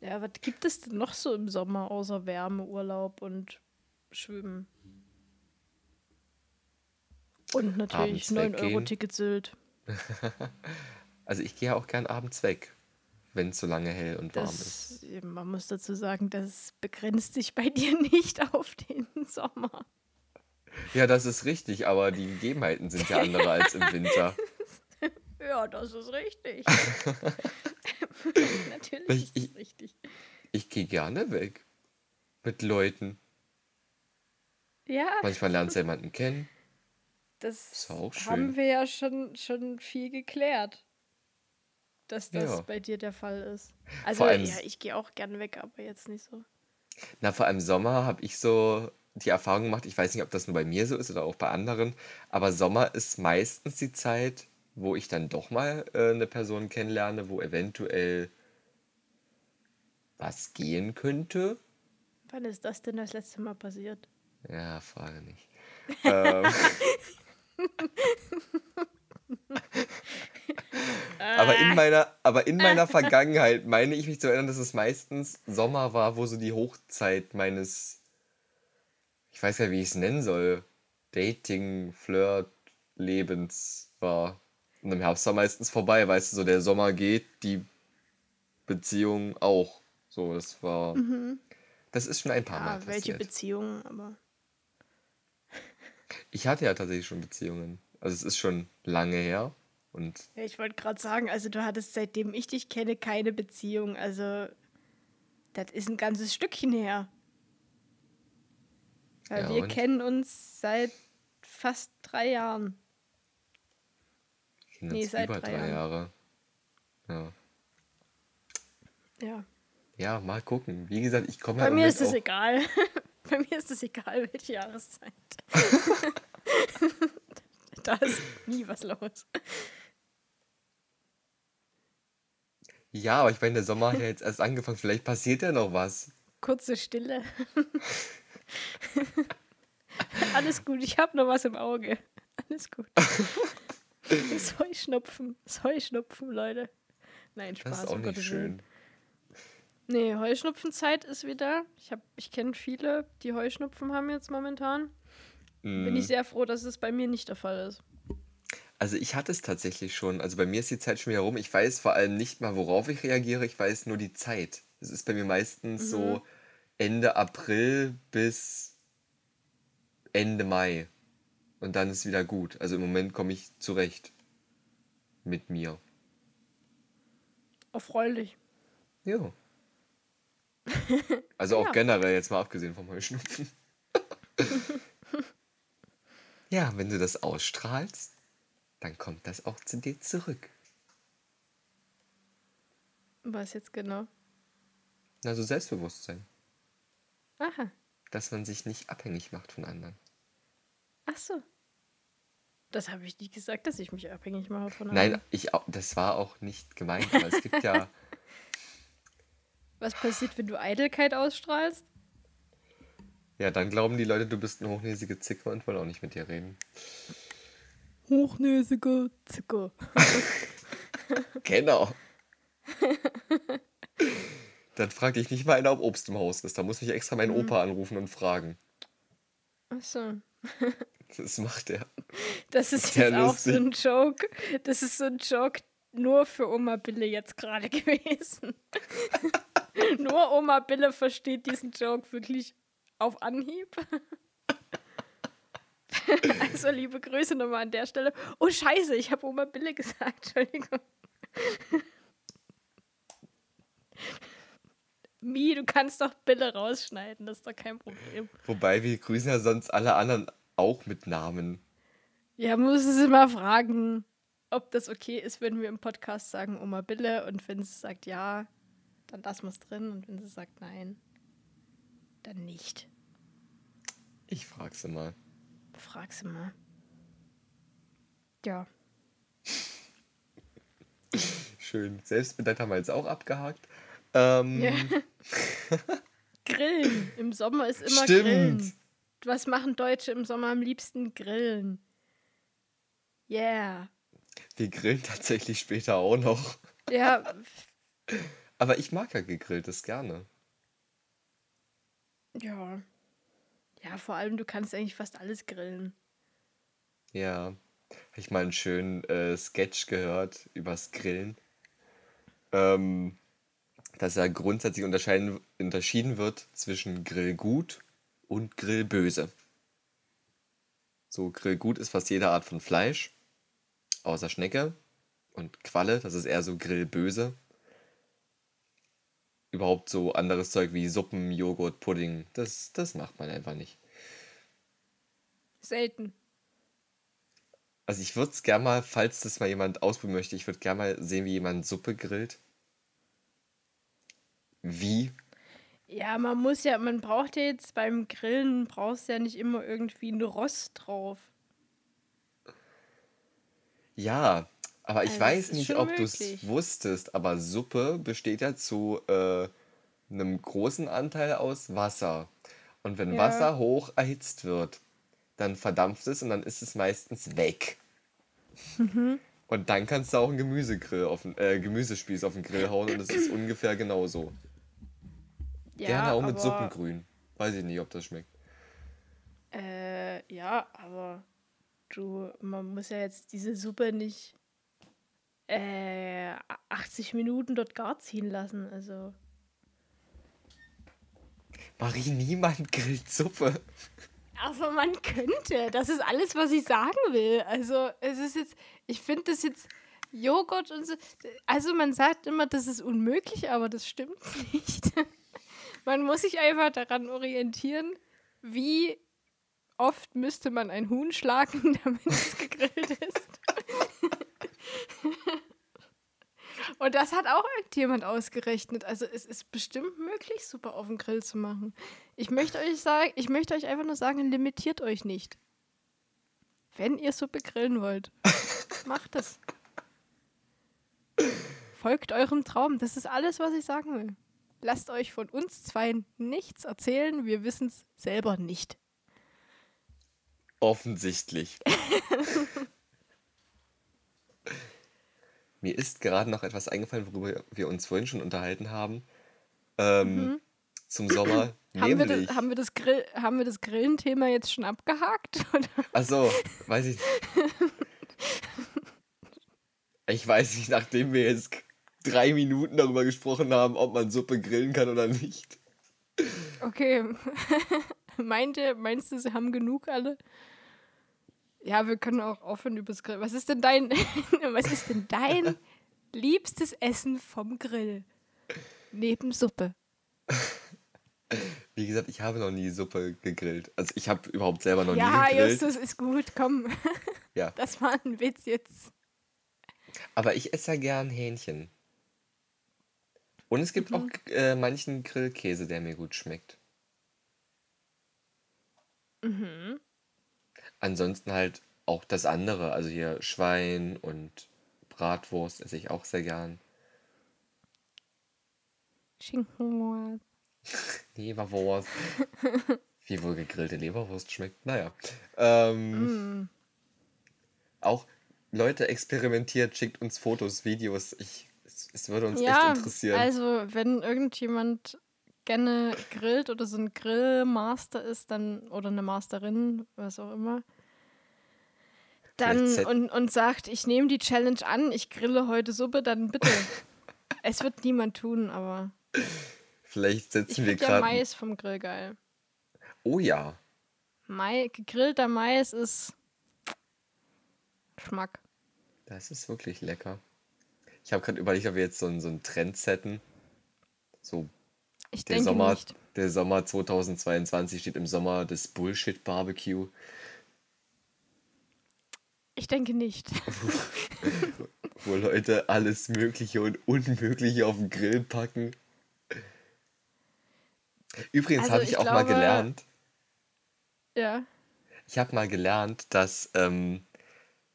Ja, was gibt es denn noch so im Sommer außer Wärme, Urlaub und Schwimmen? Und natürlich Abends 9 Euro weggehen. Ticket Sylt. Also ich gehe auch gern abends weg, wenn es so lange hell und warm ist. Das, man muss dazu sagen, das begrenzt sich bei dir nicht auf den Sommer. Ja, das ist richtig, aber die Gegebenheiten sind ja andere als im Winter. Ja, das ist richtig. Natürlich Ich- ist das ich- richtig. Ich gehe gerne weg. Mit Leuten. Ja, Manchmal lernst du jemanden kennen. das haben wir ja schon, schon viel geklärt. Dass das Ja. bei dir der Fall ist. Also, ja, ich gehe auch gern weg, aber jetzt nicht so. Na, vor allem Sommer habe ich so die Erfahrung gemacht, ich weiß nicht, ob das nur bei mir so ist oder auch bei anderen, aber Sommer ist meistens die Zeit, wo ich dann doch mal äh, eine Person kennenlerne, wo eventuell was gehen könnte. Wann ist das denn das letzte Mal passiert? Ja, frage nicht. ähm, aber in meiner, aber in meiner Vergangenheit meine ich mich zu erinnern, dass es meistens Sommer war, wo so die Hochzeit meines, ich weiß ja, wie ich es nennen soll, Dating, Flirt, Lebens war. Und im Herbst war meistens vorbei, weißt du, so der Sommer geht, die Beziehung auch. So, das war, das ist schon ein paar Mal Mhm. Ja, welche passiert. Beziehungen, aber. Ich hatte ja tatsächlich schon Beziehungen. Also es ist schon lange her. Und Ja, ich wollte gerade sagen, also du hattest seitdem ich dich kenne keine Beziehung. Also, das ist ein ganzes Stückchen her. Weil Ja, wir und? kennen uns seit fast drei Jahren. Kenne Nee, seit über drei drei. Jahre. Ja. Ja. ja, mal gucken. Wie gesagt, ich komme Bei im mir ist es egal. Bei mir ist es egal, welche Jahreszeit. da ist nie was los. Ja, aber ich meine, der Sommer hat ja jetzt erst angefangen. Vielleicht passiert ja noch was. Kurze Stille. Alles gut, ich habe noch was im Auge. Alles gut. Das Heuschnupfen. Das Heuschnupfen, Leute. Nein, Spaß. Das ist auch um nicht Gottes Willen. schön. Nee, Heuschnupfenzeit ist wieder. Ich, hab, ich kenne viele, die Heuschnupfen haben jetzt momentan. Bin ich Mm, sehr froh, dass es bei mir nicht der Fall ist. Also ich hatte es tatsächlich schon. Also bei mir ist die Zeit schon wieder rum. Ich weiß vor allem nicht mal, worauf ich reagiere. Ich weiß nur die Zeit. Es ist bei mir meistens Mhm. so Ende April bis Ende Mai. Und dann ist wieder gut. Also im Moment komme ich zurecht mit mir. Erfreulich. Ja. Also auch Ja. generell, jetzt mal abgesehen vom Heuschnupfen. Ja, wenn du das ausstrahlst, dann kommt das auch zu dir zurück. Was jetzt genau? Also Selbstbewusstsein, Aha. dass man sich nicht abhängig macht von anderen. Ach so. Das habe ich nicht gesagt, dass ich mich abhängig mache von Nein, anderen. ich, au- das war auch nicht gemeint, aber es gibt ja, Was passiert, wenn du Eitelkeit ausstrahlst? ja, dann glauben die Leute, du bist eine hochnäsige Zicke und wollen auch nicht mit dir reden. Hochnäsige Zicke. Genau. Dann fragt dich nicht mal einer, ob Obst im Haus ist. Da muss mich extra mein Mhm. Opa anrufen und fragen. Ach so. Das macht er. Das ist Sehr jetzt auch so lustig. ein Joke. Das ist so ein Joke nur für Oma Bille jetzt gerade gewesen. nur Oma Bille versteht diesen Joke wirklich auf Anhieb. also liebe Grüße nochmal an der Stelle. Oh scheiße, ich habe Oma Bille gesagt. Entschuldigung. Mi, du kannst doch Bille rausschneiden, das ist doch kein Problem. Wobei wir grüßen ja sonst alle anderen auch mit Namen. Ja, muss sie mal fragen, ob das okay ist, wenn wir im Podcast sagen Oma Bille und wenn sie sagt ja, dann lassen wir es drin und wenn sie sagt nein, dann nicht. Ich frag sie mal. Frag sie mal. Ja. Schön. Selbstbedankt haben wir jetzt auch abgehakt. Ähm, ja. Grillen. Im Sommer ist immer Stimmt. Grillen. Was machen Deutsche im Sommer am liebsten? Grillen. Yeah. Wir grillen tatsächlich später auch noch. Ja, Aber ich mag ja gegrilltes gerne. ja. Ja, vor allem, du kannst eigentlich fast alles grillen. Ja. Habe ich mal einen schönen äh, Sketch gehört übers Grillen. Ähm, dass ja grundsätzlich unterscheiden, unterschieden wird zwischen Grillgut und Grillböse. So, Grillgut ist fast jede Art von Fleisch, außer Schnecke und Qualle, das ist eher so Grillböse. Überhaupt so anderes Zeug wie Suppen, Joghurt, Pudding, das, das macht man einfach nicht. Selten. Also ich würde es gerne mal, falls das mal jemand ausprobieren möchte, ich würde gerne mal sehen, wie jemand Suppe grillt. Wie? Ja, man muss ja, man braucht ja jetzt beim Grillen, brauchst ja nicht immer irgendwie ein Rost drauf. Ja, aber ich Also, weiß nicht, ob du es wusstest, aber Suppe besteht ja zu äh, einem großen Anteil aus Wasser. Und wenn Ja. Wasser hoch erhitzt wird, dann verdampft es und dann ist es meistens weg. Mhm. Und dann kannst du auch einen Gemüsegrill auf den, äh, Gemüsespieß auf den Grill hauen und es ist ungefähr genauso. Ja, Gerne auch mit Suppengrün. Weiß ich nicht, ob das schmeckt. Äh, ja, aber du, man muss ja jetzt diese Suppe nicht äh, 80 Minuten dort gar ziehen lassen. Also, Marie, niemand grillt Suppe. aber man könnte. Das ist alles, was ich sagen will. Also, es ist jetzt, ich finde das jetzt Joghurt und so. Also, man sagt immer, das ist unmöglich, aber das stimmt nicht. Man muss sich einfach daran orientieren, wie oft müsste man ein Huhn schlagen, damit es gegrillt ist. Und das hat auch irgendjemand ausgerechnet. Also es ist bestimmt möglich, Suppe auf dem Grill zu machen. Ich möchte euch sagen, ich möchte euch einfach nur sagen, limitiert euch nicht. Wenn ihr Suppe grillen wollt, macht es. Folgt eurem Traum. Das ist alles, was ich sagen will. Lasst euch von uns zwei nichts erzählen. Wir wissen es selber nicht. Offensichtlich. Mir ist gerade noch etwas eingefallen, worüber wir uns vorhin schon unterhalten haben. Ähm, Zum Sommer. Mhm. Haben wir, das, haben, wir das Grill, haben wir das Grillenthema jetzt schon abgehakt? Achso, weiß ich. Ich weiß nicht, nachdem wir jetzt drei Minuten darüber gesprochen haben, ob man Suppe grillen kann oder nicht. Okay. Meinte, meinst du, sie haben genug alle? Ja, wir können auch aufhören übers Grill. Was ist denn dein, was ist denn dein liebstes Essen vom Grill? Neben Suppe. Wie gesagt, ich habe noch nie Suppe gegrillt. Also ich habe überhaupt selber noch ja, nie gegrillt. Justus, ist gut, komm. Ja. Das war ein Witz jetzt. Aber ich esse ja gern Hähnchen. Und es gibt Mhm. auch äh, manchen Grillkäse, der mir gut schmeckt. Mhm. Ansonsten halt auch das andere, also hier Schwein und Bratwurst esse ich auch sehr gern. Schinkenwurst. Leberwurst. Wie wohl gegrillte Leberwurst schmeckt. Naja. Ähm, Mm. Auch Leute experimentiert, schickt uns Fotos, Videos. Ich, es würde uns Ja, echt interessieren. also wenn irgendjemand gerne grillt oder so ein Grillmaster ist, dann oder eine Masterin, was auch immer, dann und, und sagt, ich nehme die Challenge an, ich grille heute Suppe, dann bitte. es wird niemand tun, aber Vielleicht ich setzen wir finde ja gerade. Mais vom Grill geil. Oh ja. Mai, gegrillter Mais ist Geschmack. Das ist wirklich lecker. Ich habe gerade überlegt, ob wir jetzt so einen, so einen Trend setten. So, Ich der denke Sommer, nicht. der Sommer 2022 steht im Sommer des Bullshit-Barbecue. Ich denke nicht. wo Leute alles Mögliche und Unmögliche auf den Grill packen. Übrigens Also habe ich ich auch mal glaube- gelernt, ja. ich habe mal gelernt, dass, ähm,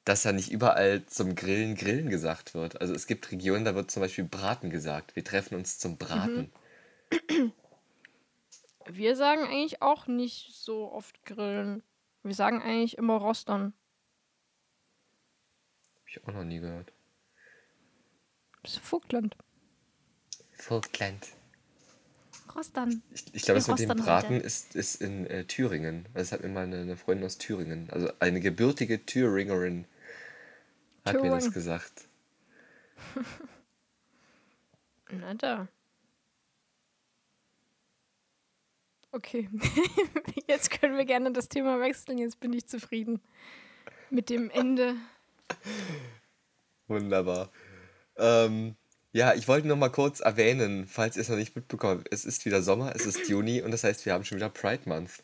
dass ja nicht überall zum Grillen Grillen gesagt wird. Also es gibt Regionen, da wird zum Beispiel Braten gesagt. Wir treffen uns zum Braten. Wir sagen eigentlich auch nicht so oft grillen. Wir sagen eigentlich immer rostern. Habe ich auch noch nie gehört. Das ist Vogtland. Vogtland. Rostern. Ich, ich glaube, das mit dem Braten heute. ist, ist in äh, Thüringen. Das hat mir mal eine, eine Freundin aus Thüringen, also eine gebürtige Thüringerin, hat mir das gesagt. Na da. Okay. Jetzt können wir gerne das Thema wechseln. Jetzt bin ich zufrieden mit dem Ende. Wunderbar. Ähm, ja, ich wollte nur mal kurz erwähnen, falls ihr es noch nicht mitbekommen habt, es ist wieder Sommer, es ist Juni und das heißt, wir haben schon wieder Pride Month.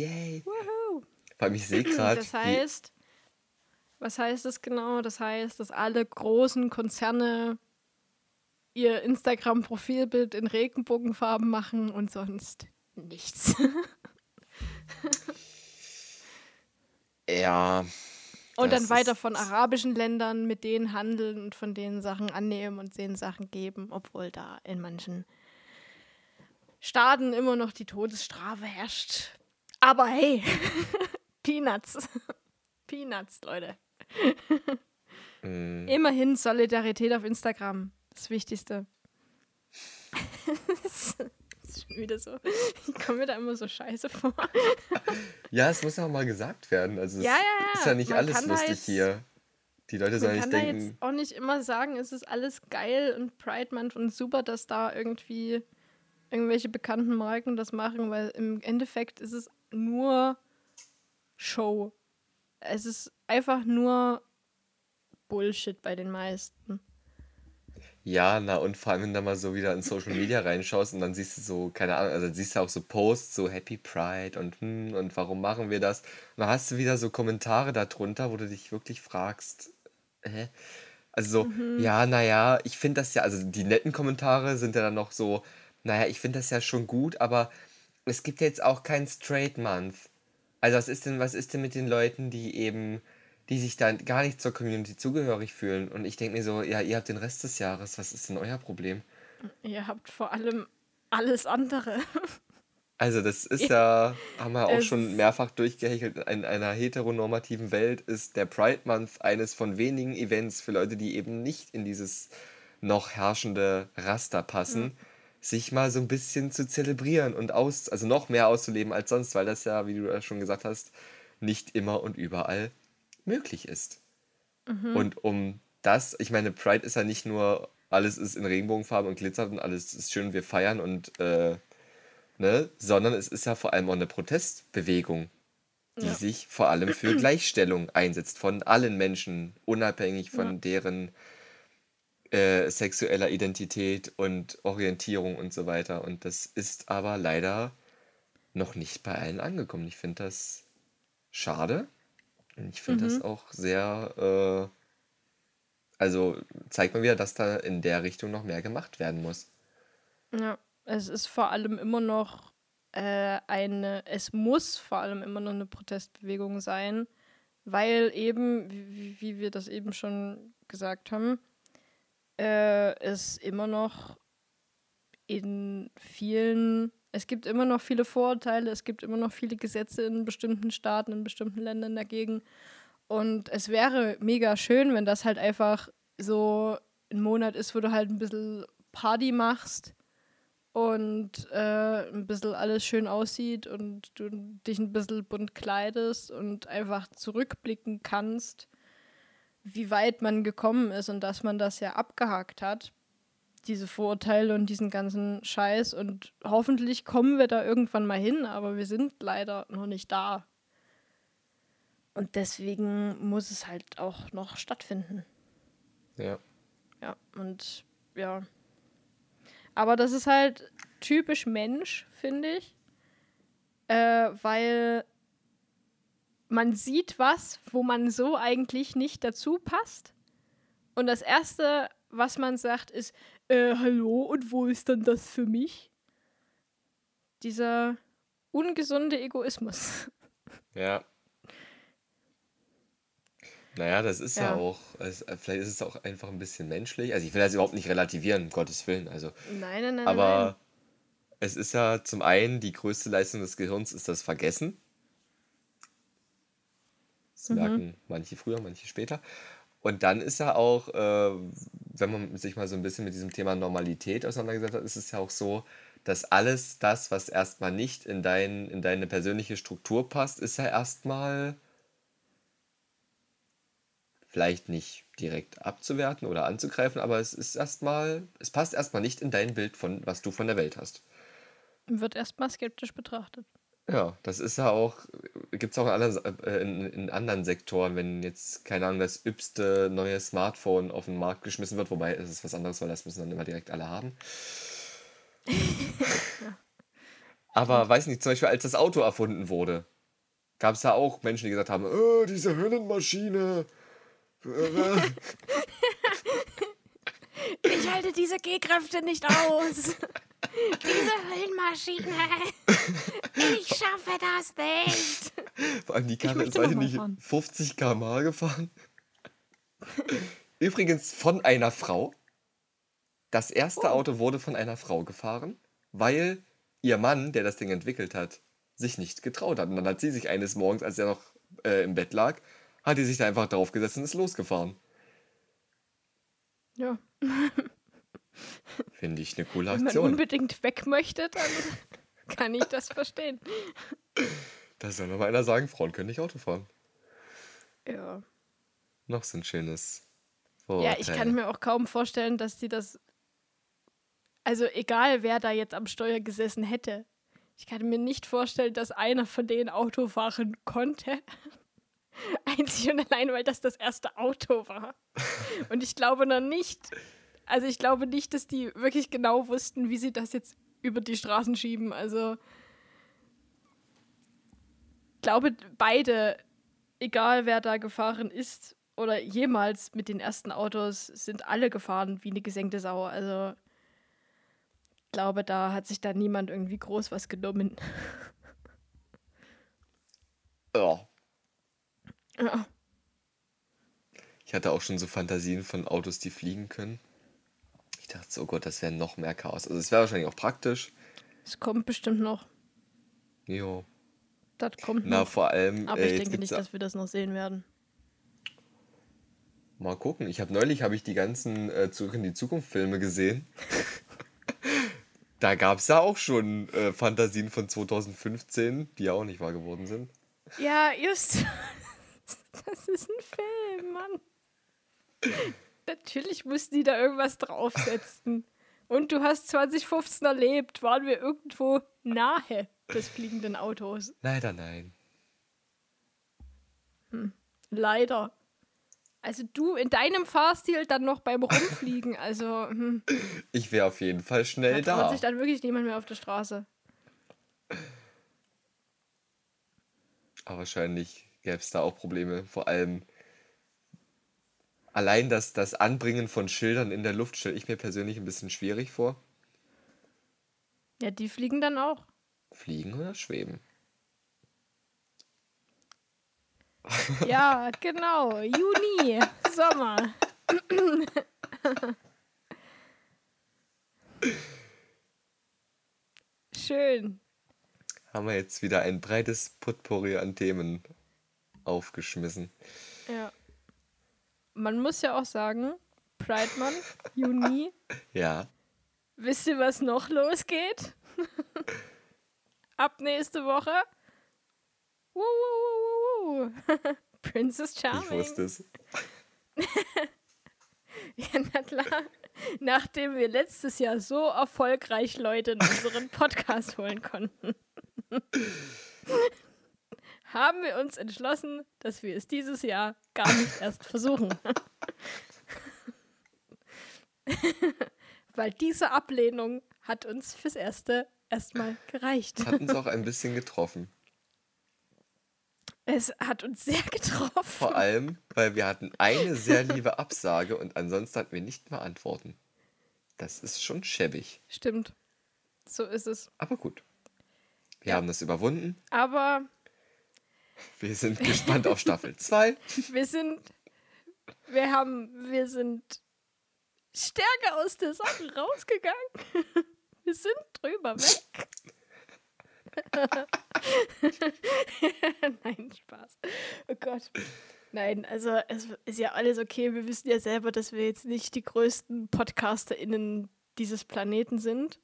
Yay! Woohoo. Vor allem, ich sehe gerade, Das heißt, was heißt das genau? Das heißt, dass alle großen Konzerne ihr Instagram-Profilbild in Regenbogenfarben machen und sonst nichts. ja, Und dann weiter von arabischen Ländern mit denen handeln und von denen Sachen annehmen und denen Sachen geben, obwohl da in manchen Staaten immer noch die Todesstrafe herrscht. Aber hey, Peanuts. Peanuts, Leute. mm, Immerhin Solidarität auf Instagram. Das Wichtigste. das ist schon wieder so. Ich komme mir da immer so scheiße vor. ja, es muss ja auch mal gesagt werden. Also, es Ja, ja, ja. ist ja nicht Man alles kann lustig jetzt- hier. Die Leute sollen kann nicht denken, jetzt auch nicht immer sagen, es ist alles geil und Pride Month und super, dass da irgendwie irgendwelche bekannten Marken das machen, weil im Endeffekt ist es nur Show. Es ist einfach nur Bullshit bei den meisten. Ja, na und vor allem, wenn du mal so wieder in Social Media reinschaust und dann siehst du so, keine Ahnung, also siehst du auch so Posts, so Happy Pride und hm, und warum machen wir das? Und dann hast du wieder so Kommentare darunter, wo du dich wirklich fragst, hä? Also so, ja, naja, ich finde das ja, also die netten Kommentare sind ja dann noch so, naja, ich finde das ja schon gut, aber es gibt ja jetzt auch keinen Straight Month. Also was ist denn, was ist denn mit den Leuten, die eben, die sich dann gar nicht zur Community zugehörig fühlen? Und ich denke mir so, ja, ihr habt den Rest des Jahres, was ist denn euer Problem? Ihr habt vor allem alles andere. Also das ist ja, haben wir auch schon mehrfach durchgehechelt, in einer heteronormativen Welt ist der Pride Month eines von wenigen Events für Leute, die eben nicht in dieses noch herrschende Raster passen, sich mal so ein bisschen zu zelebrieren und aus, also noch mehr auszuleben als sonst, weil das ja, wie du ja schon gesagt hast, nicht immer und überall möglich ist. Und um das, ich meine, Pride ist ja nicht nur, alles ist in Regenbogenfarben und glitzert und alles ist schön, wir feiern und äh, ne, sondern es ist ja vor allem auch eine Protestbewegung, die Ja. sich vor allem für Gleichstellung einsetzt von allen Menschen, unabhängig von Ja. deren äh, sexueller Identität und Orientierung und so weiter. Und das ist aber leider noch nicht bei allen angekommen. Ich finde das schade. Und ich finde das auch sehr, äh, also zeigt mal wieder, dass da in der Richtung noch mehr gemacht werden muss. Ja, es ist vor allem immer noch äh, eine, es muss vor allem immer noch eine Protestbewegung sein, weil eben, wie- wie wir das eben schon gesagt haben, äh, es immer noch in vielen Es gibt immer noch viele Vorurteile, es gibt immer noch viele Gesetze in bestimmten Staaten, in bestimmten Ländern dagegen. Und es wäre mega schön, wenn das halt einfach so ein Monat ist, wo du halt ein bisschen Party machst und äh, ein bisschen alles schön aussieht und du dich ein bisschen bunt kleidest und einfach zurückblicken kannst, wie weit man gekommen ist und dass man das ja abgehakt hat, diese Vorurteile und diesen ganzen Scheiß. Und hoffentlich kommen wir da irgendwann mal hin, aber wir sind leider noch nicht da. Und deswegen muss es halt auch noch stattfinden. Ja. Ja, und ja. Aber das ist halt typisch Mensch, finde ich. Äh, weil man sieht was, wo man so eigentlich nicht dazu passt. Und das Erste, was man sagt, ist, äh, hallo, und wo ist dann das für mich? Dieser ungesunde Egoismus. Ja. Naja, das ist ja, Ja. auch, es, vielleicht ist es auch einfach ein bisschen menschlich. Also ich will das überhaupt nicht relativieren, um Gottes Willen. Also, Nein, nein, nein, nein. aber es ist ja zum einen die größte Leistung des Gehirns ist das Vergessen. Das Mhm. merken manche früher, manche später. Und dann ist ja auch, äh, wenn man sich mal so ein bisschen mit diesem Thema Normalität auseinandergesetzt hat, ist es ja auch so, dass alles das, was erstmal nicht in dein, in deine persönliche Struktur passt, ist ja erstmal vielleicht nicht direkt abzuwerten oder anzugreifen, aber es ist erstmal, es passt erstmal nicht in dein Bild von, was du von der Welt hast. Wird erstmal skeptisch betrachtet. Ja, das ist ja auch, gibt es auch in anderen, äh, in, in anderen Sektoren, wenn jetzt, keine Ahnung, das übste neue Smartphone auf den Markt geschmissen wird, wobei es ist was anderes, weil das müssen dann immer direkt alle haben. Aber weiß nicht, zum Beispiel als das Auto erfunden wurde, gab es ja auch Menschen, die gesagt haben, oh, diese Höhlenmaschine. Ich halte diese G-Kräfte nicht aus. diese Höllenmaschine. Ich schaffe das nicht. Vor allem die Karre ist, mal nicht, fahren. 50 km/h gefahren. Übrigens von einer Frau. Das erste Oh. Auto wurde von einer Frau gefahren, weil ihr Mann, der das Ding entwickelt hat, sich nicht getraut hat. Und dann hat sie sich eines Morgens, als er noch äh, im Bett lag, hat die sich da einfach draufgesetzt und ist losgefahren. Ja, Finde ich eine coole wenn man Aktion. unbedingt weg möchte, dann kann ich das verstehen. Da soll mir mal einer sagen, Frauen können nicht Auto fahren. Ja. Noch so ein schönes Ja, ich Vorurteil. kann mir auch kaum vorstellen, dass die das. Also egal, wer da jetzt am Steuer gesessen hätte. Ich kann mir nicht vorstellen, dass einer von denen Auto fahren konnte. Einzig und allein, weil das das erste Auto war. Und ich glaube noch nicht, also ich glaube nicht, dass die wirklich genau wussten, wie sie das jetzt über die Straßen schieben. Also ich glaube, beide, egal wer da gefahren ist oder jemals mit den ersten Autos, sind alle gefahren wie eine gesenkte Sau. Also ich glaube, da hat sich da niemand irgendwie groß was genommen. Ja, Ja. Ich hatte auch schon so Fantasien von Autos, die fliegen können. Ich dachte so, oh Gott, das wäre noch mehr Chaos. Also es wäre wahrscheinlich auch praktisch. Es kommt bestimmt noch. Jo. Das kommt Na, noch. vor allem, Aber äh, ich jetzt denke nicht, dass wir das noch sehen werden. Mal gucken. Ich habe neulich habe ich die ganzen äh, Zurück in die Zukunft Filme gesehen. da gab es ja auch schon äh, Fantasien von 2015, die ja auch nicht wahr geworden sind. Ja, just. Das ist ein Film, Mann. Natürlich mussten die da irgendwas draufsetzen. Und du hast 2015 erlebt, waren wir irgendwo nahe des fliegenden Autos. Leider nein. Leider. Also du in deinem Fahrstil dann noch beim Rumfliegen, also hm, Ich wäre auf jeden Fall da schnell traut da. sich dann wirklich niemand mehr auf der Straße. Aber wahrscheinlich gäbe es da auch Probleme. Vor allem allein das, das Anbringen von Schildern in der Luft stelle ich mir persönlich ein bisschen schwierig vor. Ja, die fliegen dann auch. Fliegen oder schweben? Ja, genau. Juni, Sommer. Schön. Haben wir jetzt wieder ein breites Potpourri an Themen aufgeschmissen. Ja. Man muss ja auch sagen, Pride Month, Juni. Ja. Wisst ihr, was noch losgeht? Ab nächste Woche. Woo, woo, woo, woo. Princess Charming. Ich wusste es. Ja, na klar. Nachdem wir letztes Jahr so erfolgreich Leute in unseren Podcast holen konnten, haben wir uns entschlossen, dass wir es dieses Jahr gar nicht erst versuchen. Weil diese Ablehnung hat uns fürs Erste erstmal gereicht. Hat uns auch ein bisschen getroffen. Es hat uns sehr getroffen. Vor allem, weil wir hatten eine sehr liebe Absage und ansonsten hatten wir nicht mehr Antworten. Das ist schon schäbig. Stimmt. So ist es. Aber gut. Wir Ja. haben das überwunden. Aber Wir sind gespannt auf Staffel 2. wir sind, wir haben, wir sind stärker aus der Sache rausgegangen. Wir sind drüber weg. Nein, Spaß. Oh Gott. Nein, also es ist ja alles okay. Wir wissen ja selber, dass wir jetzt nicht die größten PodcasterInnen dieses Planeten sind.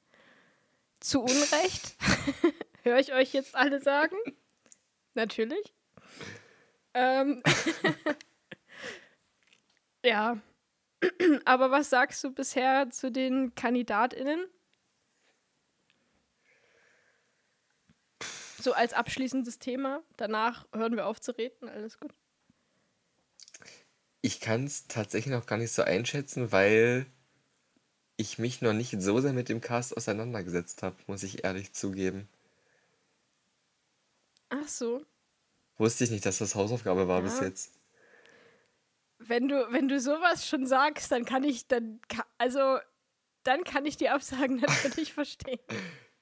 Zu Unrecht. Höre ich euch jetzt alle sagen? Natürlich. Ähm. ja. Aber was sagst du bisher zu den KandidatInnen? So als abschließendes Thema. Danach hören wir auf zu reden. Alles gut. Ich kann es tatsächlich noch gar nicht so einschätzen, weil ich mich noch nicht so sehr mit dem Cast auseinandergesetzt habe, muss ich ehrlich zugeben. Ach so. Wusste ich nicht, dass das Hausaufgabe war bis Ja. jetzt. Wenn du, wenn du sowas schon sagst, dann kann ich, dann, also, dann kann ich die Absagen natürlich verstehen.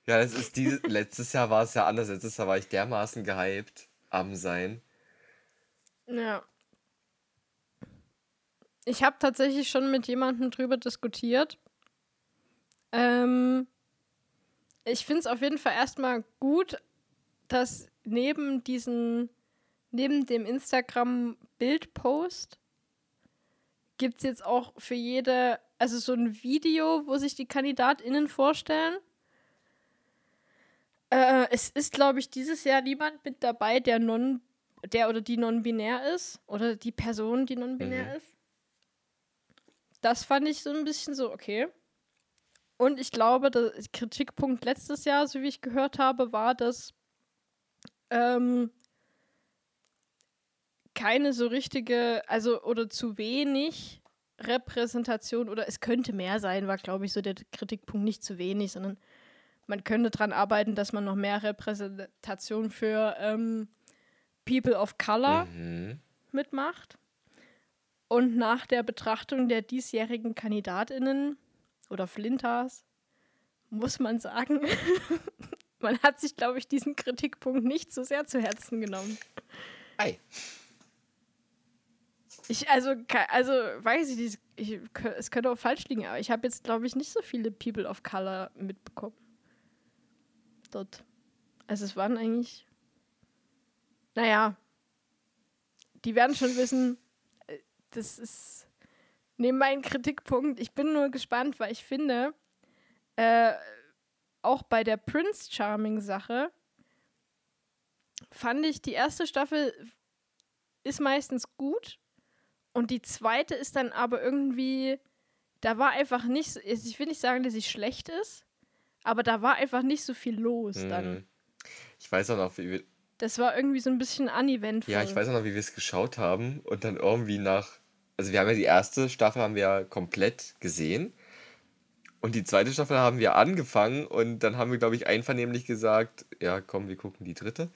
Ja, das ist dieses, letztes Jahr war es ja anders. Letztes Jahr war ich dermaßen gehypt am Sein. Ja. Ich habe tatsächlich schon mit jemandem drüber diskutiert. Ähm, ich finde es auf jeden Fall erstmal gut, dass neben diesen, neben dem Instagram-Bildpost gibt es jetzt auch für jede, also so ein Video, wo sich die KandidatInnen vorstellen. Äh, es ist, glaube ich, dieses Jahr niemand mit dabei, der non der oder die non-binär ist oder die Person, die non-binär Mhm. ist. Das fand ich so ein bisschen so, okay. Und ich glaube, der Kritikpunkt letztes Jahr, so wie ich gehört habe, war, dass ähm, keine so richtige, also oder zu wenig Repräsentation oder es könnte mehr sein, war, glaube ich, so der Kritikpunkt nicht zu wenig, sondern man könnte daran arbeiten, dass man noch mehr Repräsentation für ähm, People of Color Mhm. mitmacht. Und nach der Betrachtung der diesjährigen KandidatInnen oder Flintas muss man sagen, man hat sich, glaube ich, diesen Kritikpunkt nicht so sehr zu Herzen genommen. Ei. Ich, also, also weiß ich nicht, ich, es könnte auch falsch liegen, aber ich habe jetzt, glaube ich, nicht so viele People of Color mitbekommen. Dort. Also es waren eigentlich, naja, die werden schon wissen, äh, das ist neben meinem Kritikpunkt. Ich bin nur gespannt, weil ich finde, äh, auch bei der Prince Charming Sache fand ich, die erste Staffel ist meistens gut und die zweite ist dann aber irgendwie, da war einfach nicht, so- ich will nicht sagen, dass sie schlecht ist, aber da war einfach nicht so viel los dann. Mhm. Ich weiß auch noch, wie wir, Das war irgendwie so ein bisschen uneventful. ja, ich weiß auch noch, wie wir es geschaut haben und dann irgendwie nach, also wir haben ja die erste Staffel haben wir ja komplett gesehen und die zweite Staffel haben wir angefangen und dann haben wir, glaube ich, einvernehmlich gesagt, ja, komm, wir gucken die dritte.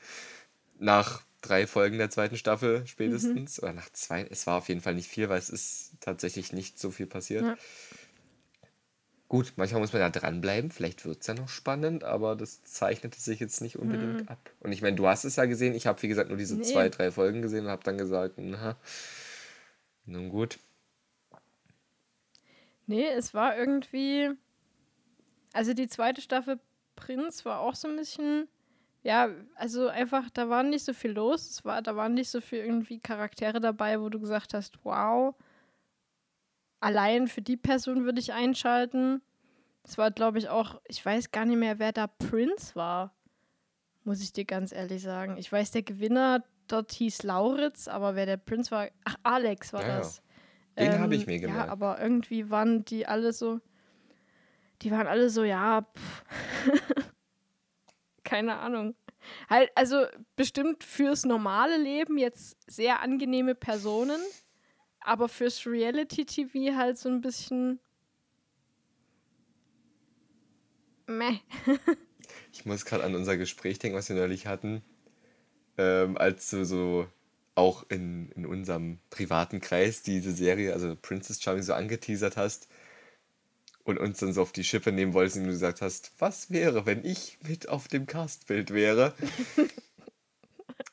Nach drei Folgen der zweiten Staffel spätestens oder nach zwei, es war auf jeden Fall nicht viel, weil es ist tatsächlich nicht so viel passiert. Ja. Gut, manchmal muss man ja dranbleiben, vielleicht wird es ja noch spannend, aber das zeichnete sich jetzt nicht unbedingt ab. Und ich meine, du hast es ja gesehen, ich habe wie gesagt nur diese Nee. zwei, drei Folgen gesehen und habe dann gesagt, na, nun gut. Nee, es war irgendwie. Also die zweite Staffel Prinz war auch so ein bisschen, ja, also einfach, da war nicht so viel los. Es war, da waren nicht so viel irgendwie Charaktere dabei, wo du gesagt hast, wow, allein für die Person würde ich einschalten. Es war, glaube ich, auch, ich weiß gar nicht mehr, wer da Prinz war. Muss ich dir ganz ehrlich sagen. Ich weiß, der Gewinner dort hieß Lauritz, aber wer der Prinz war, ach, Alex war Ja, ja. Den Ähm, habe ich mir Ja, gemerkt. aber irgendwie waren die alle so, die waren alle so, ja, pff. keine Ahnung. Halt, also bestimmt fürs normale Leben jetzt sehr angenehme Personen, aber fürs Reality-TV halt so ein bisschen meh. Ich muss gerade an unser Gespräch denken, was wir neulich hatten, ähm, als du so auch in, in unserem privaten Kreis diese Serie, also Princess Charming, so angeteasert hast und uns dann so auf die Schippe nehmen wolltest und du gesagt hast, was wäre, wenn ich mit auf dem Castbild wäre?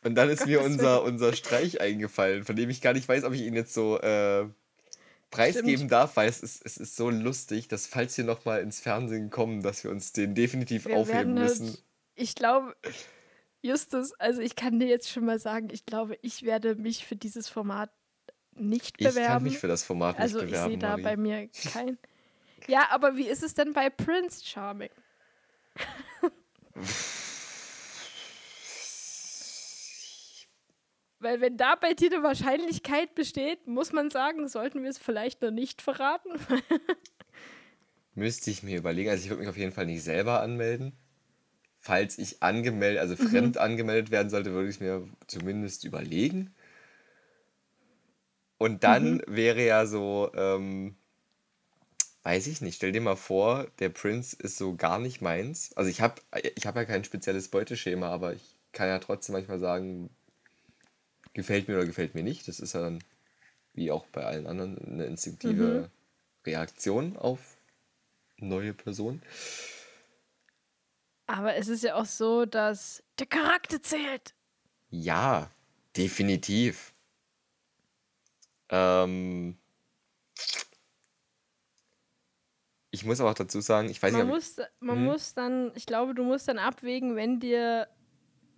Und dann ist mir unser, unser Streich eingefallen, von dem ich gar nicht weiß, ob ich ihn jetzt so äh, preisgeben Stimmt. darf, weil es ist, es ist so lustig, dass falls wir nochmal ins Fernsehen kommen, dass wir uns den definitiv Wir aufheben werden halt- müssen. Ich glaube, Justus, also ich kann dir jetzt schon mal sagen, ich glaube, ich werde mich für dieses Format nicht Ich kann bewerben. mich für das Format nicht also ich bewerben, sehe da Marie. bei mir kein. Ja, aber wie ist es denn bei Prince Charming? Weil wenn da bei dir eine Wahrscheinlichkeit besteht, muss man sagen, sollten wir es vielleicht noch nicht verraten. Müsste ich mir überlegen. Also ich würde mich auf jeden Fall nicht selber anmelden. Falls ich angemeldet, also fremd angemeldet werden sollte, würde ich es mir zumindest überlegen. Und dann wäre ja so, ähm, weiß ich nicht, stell dir mal vor, der Prinz ist so gar nicht meins. Also ich habe ich hab ja kein spezielles Beuteschema, aber ich kann ja trotzdem manchmal sagen, gefällt mir oder gefällt mir nicht. Das ist ja dann, wie auch bei allen anderen, eine instinktive Reaktion auf neue Personen. Aber es ist ja auch so, dass der Charakter zählt. Ja, definitiv. Ähm, ich muss aber auch dazu sagen, ich weiß Man, nicht, muss, man Mhm. muss dann, ich glaube, du musst dann abwägen, wenn dir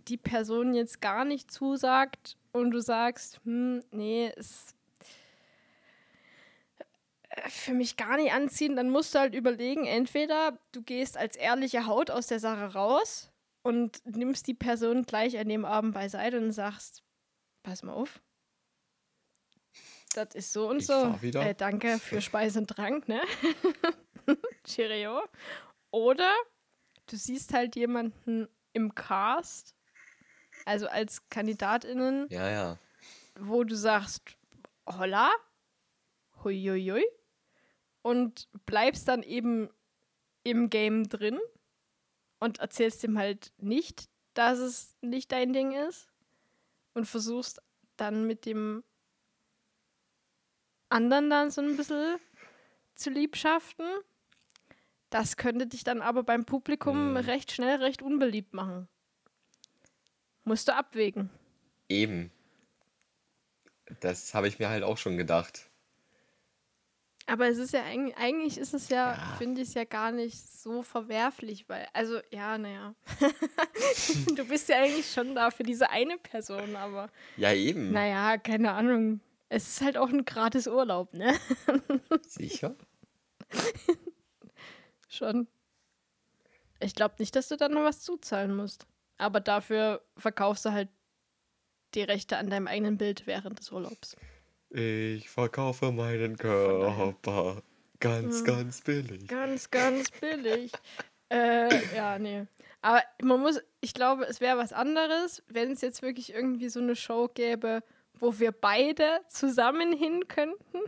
die Person jetzt gar nicht zusagt und du sagst, hm, nee, äh, für mich gar nicht anziehen, dann musst du halt überlegen, entweder du gehst als ehrliche Haut aus der Sache raus und nimmst die Person gleich an dem Abend beiseite und sagst, pass mal auf. Das ist so und Ich so. Äh, danke für Speise und Trank, ne? Cheerio. Oder du siehst halt jemanden im Cast, also als KandidatInnen, ja, ja. wo du sagst, holla, huiuiui, und bleibst dann eben im Game drin und erzählst ihm halt nicht, dass es nicht dein Ding ist und versuchst dann mit dem anderen dann so ein bisschen zu liebschaften. Das könnte dich dann aber beim Publikum Mhm. recht schnell recht unbeliebt machen. Musst du abwägen. Eben. Das habe ich mir halt auch schon gedacht. Aber es ist ja eigentlich, eigentlich ist es ja, Ja. finde ich es ja gar nicht so verwerflich, weil, also, ja, naja. du bist ja eigentlich schon da für diese eine Person, aber Ja, eben. naja, keine Ahnung. Es ist halt auch ein gratis Urlaub, ne? Sicher? Schon. Ich glaube nicht, dass du da noch was zuzahlen musst. Aber dafür verkaufst du halt die Rechte an deinem eigenen Bild während des Urlaubs. Ich verkaufe meinen. Körper ganz, Hm. ganz billig. Ganz, ganz billig. äh, ja, nee. Aber man muss, ich glaube, es wäre was anderes, wenn es jetzt wirklich irgendwie so eine Show gäbe, wo wir beide zusammen hin könnten.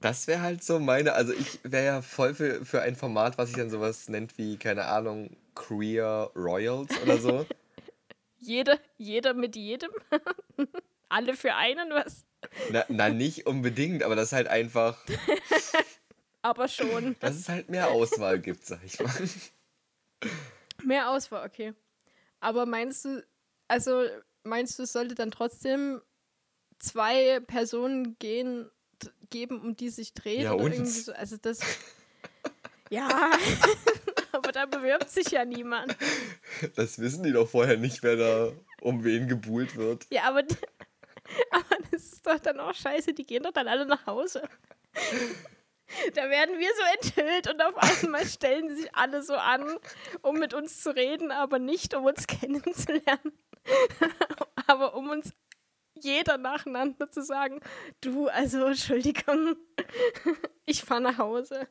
Das wäre halt so meine, also ich wäre ja voll für, für ein Format, was sich dann sowas nennt wie, keine Ahnung, Queer Royals oder so. Jeder, jeder mit jedem. Alle für einen, was? Na, na, nicht unbedingt, aber das halt einfach, Aber schon. dass es halt mehr Auswahl gibt, sag ich mal. Mehr Auswahl, okay. Aber meinst du, also meinst du, es sollte dann trotzdem zwei Personen gehen, geben, um die sich dreht? Ja, oder uns. irgendwie so? Also das. ja. Aber da bewirbt sich ja niemand. Das wissen die doch vorher nicht, wer da um wen gebuhlt wird. Ja, aber, aber ist doch dann auch scheiße. Die gehen doch dann alle nach Hause. Da werden wir so enthüllt und auf einmal stellen sich alle so an, um mit uns zu reden, aber nicht um uns kennenzulernen. aber um uns jeder nacheinander zu sagen, du, also Entschuldigung, ich fahre nach Hause.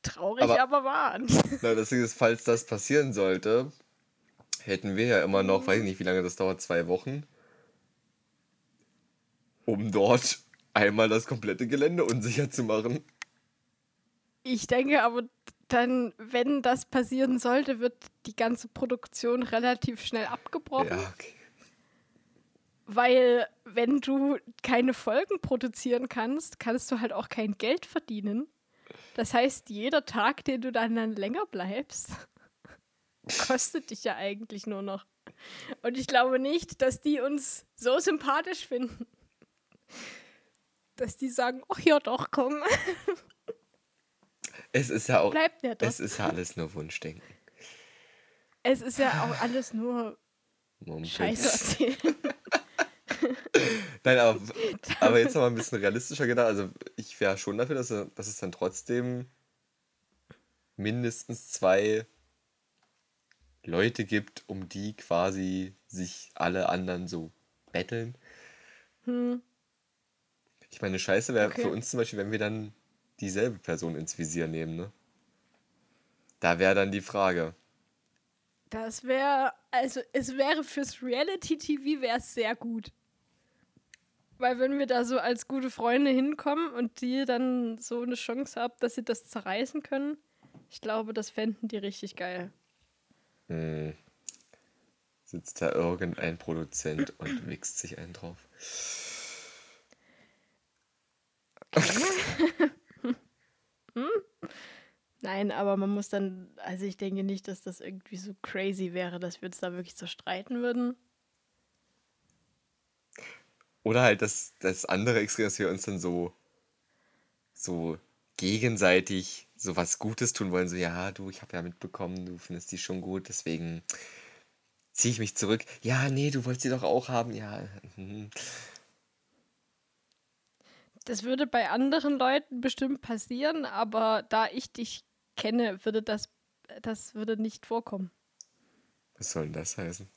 Traurig, aber, aber wahr. Na, das ist, falls das passieren sollte, hätten wir ja immer noch, weiß ich nicht, wie lange das dauert, zwei Wochen, um dort einmal das komplette Gelände unsicher zu machen. Ich denke aber dann, wenn das passieren sollte, wird die ganze Produktion relativ schnell abgebrochen. Ja, okay. Weil, wenn du keine Folgen produzieren kannst, kannst du halt auch kein Geld verdienen. Das heißt, jeder Tag, den du dann, dann länger bleibst, kostet dich ja eigentlich nur noch. Und ich glaube nicht, dass die uns so sympathisch finden, dass die sagen, ach ja doch, komm. Es ist ja auch. Bleibt ja doch. Es ist ja alles nur Wunschdenken. Es ist ja auch alles nur Moment. Scheiße erzählen. Nein, aber, aber jetzt noch mal ein bisschen realistischer gedacht. Also ich wäre schon dafür, dass, dass es dann trotzdem mindestens zwei Leute gibt, um die quasi sich alle anderen so betteln. Hm. Ich meine, scheiße wäre okay. für uns zum Beispiel, wenn wir dann dieselbe Person ins Visier nehmen, ne? Da wäre dann die Frage. Das wäre, also es wäre fürs Reality-TV wäre es sehr gut. Weil wenn wir da so als gute Freunde hinkommen und die dann so eine Chance haben, dass sie das zerreißen können, ich glaube, das fänden die richtig geil. Hm. Sitzt da irgendein Produzent und wichst sich einen drauf. Okay. hm? Nein, aber man muss dann, also ich denke nicht, dass das irgendwie so crazy wäre, dass wir uns da wirklich so streiten würden. Oder halt das, das andere Extrem, dass wir uns dann so, so gegenseitig so was Gutes tun wollen. So, ja, du, ich habe ja mitbekommen, du findest die schon gut, deswegen ziehe ich mich zurück. Ja, nee, du wolltest sie doch auch haben. Ja. Mhm. Das würde bei anderen Leuten bestimmt passieren, aber da ich dich kenne, würde das, das würde nicht vorkommen. Was soll denn das heißen?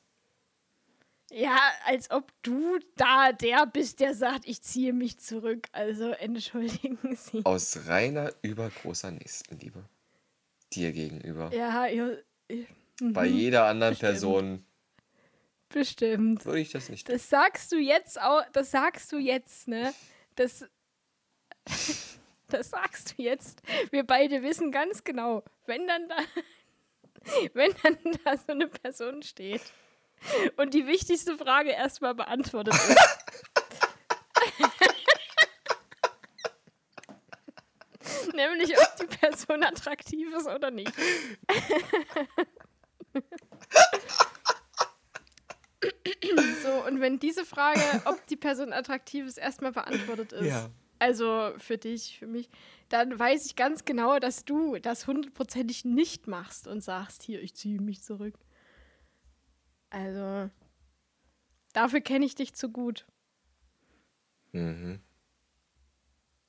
Ja, als ob du da der bist, der sagt, ich ziehe mich zurück. Also entschuldigen Sie. Aus reiner übergroßer Nächstenliebe. Dir gegenüber. Ja, ja. Bei mhm. jeder anderen Bestimmt. Person. Bestimmt. Würde ich das nicht. Das sagst du jetzt auch, das sagst du jetzt, ne? Das, das sagst du jetzt. Wir beide wissen ganz genau, wenn dann da, wenn dann da so eine Person steht und die wichtigste Frage erstmal beantwortet ist. Nämlich, ob die Person attraktiv ist oder nicht. so, und wenn diese Frage, ob die Person attraktiv ist, erstmal beantwortet ist, ja. also für dich, für mich, dann weiß ich ganz genau, dass du das hundertprozentig nicht machst und sagst, hier, ich ziehe mich zurück. Also, dafür kenne ich dich zu gut. Mhm.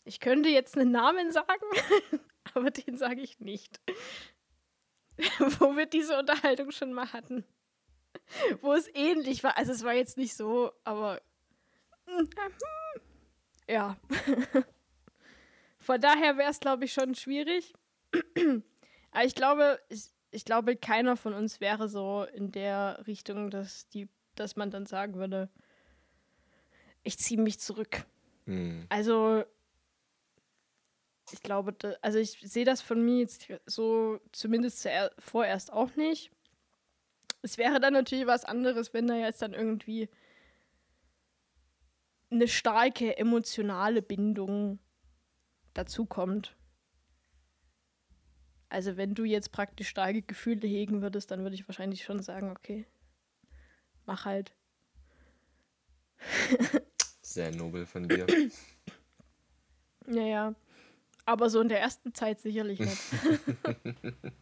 Ich könnte jetzt einen Namen sagen, aber den sage ich nicht. Wo wir diese Unterhaltung schon mal hatten. Wo es ähnlich war. Also es war jetzt nicht so, aber ja. Von daher wäre es, glaube ich, schon schwierig. aber ich glaube, ich, ich glaube, keiner von uns wäre so in der Richtung, dass, die, dass man dann sagen würde, ich ziehe mich zurück. Hm. Also, ich glaube, da, also ich sehe das von mir jetzt so zumindest vorerst auch nicht. Es wäre dann natürlich was anderes, wenn da jetzt dann irgendwie eine starke emotionale Bindung dazukommt. Also wenn du jetzt praktisch starke Gefühle hegen würdest, dann würde ich wahrscheinlich schon sagen, okay, mach halt. Sehr nobel von dir. Naja. Aber so in der ersten Zeit sicherlich nicht.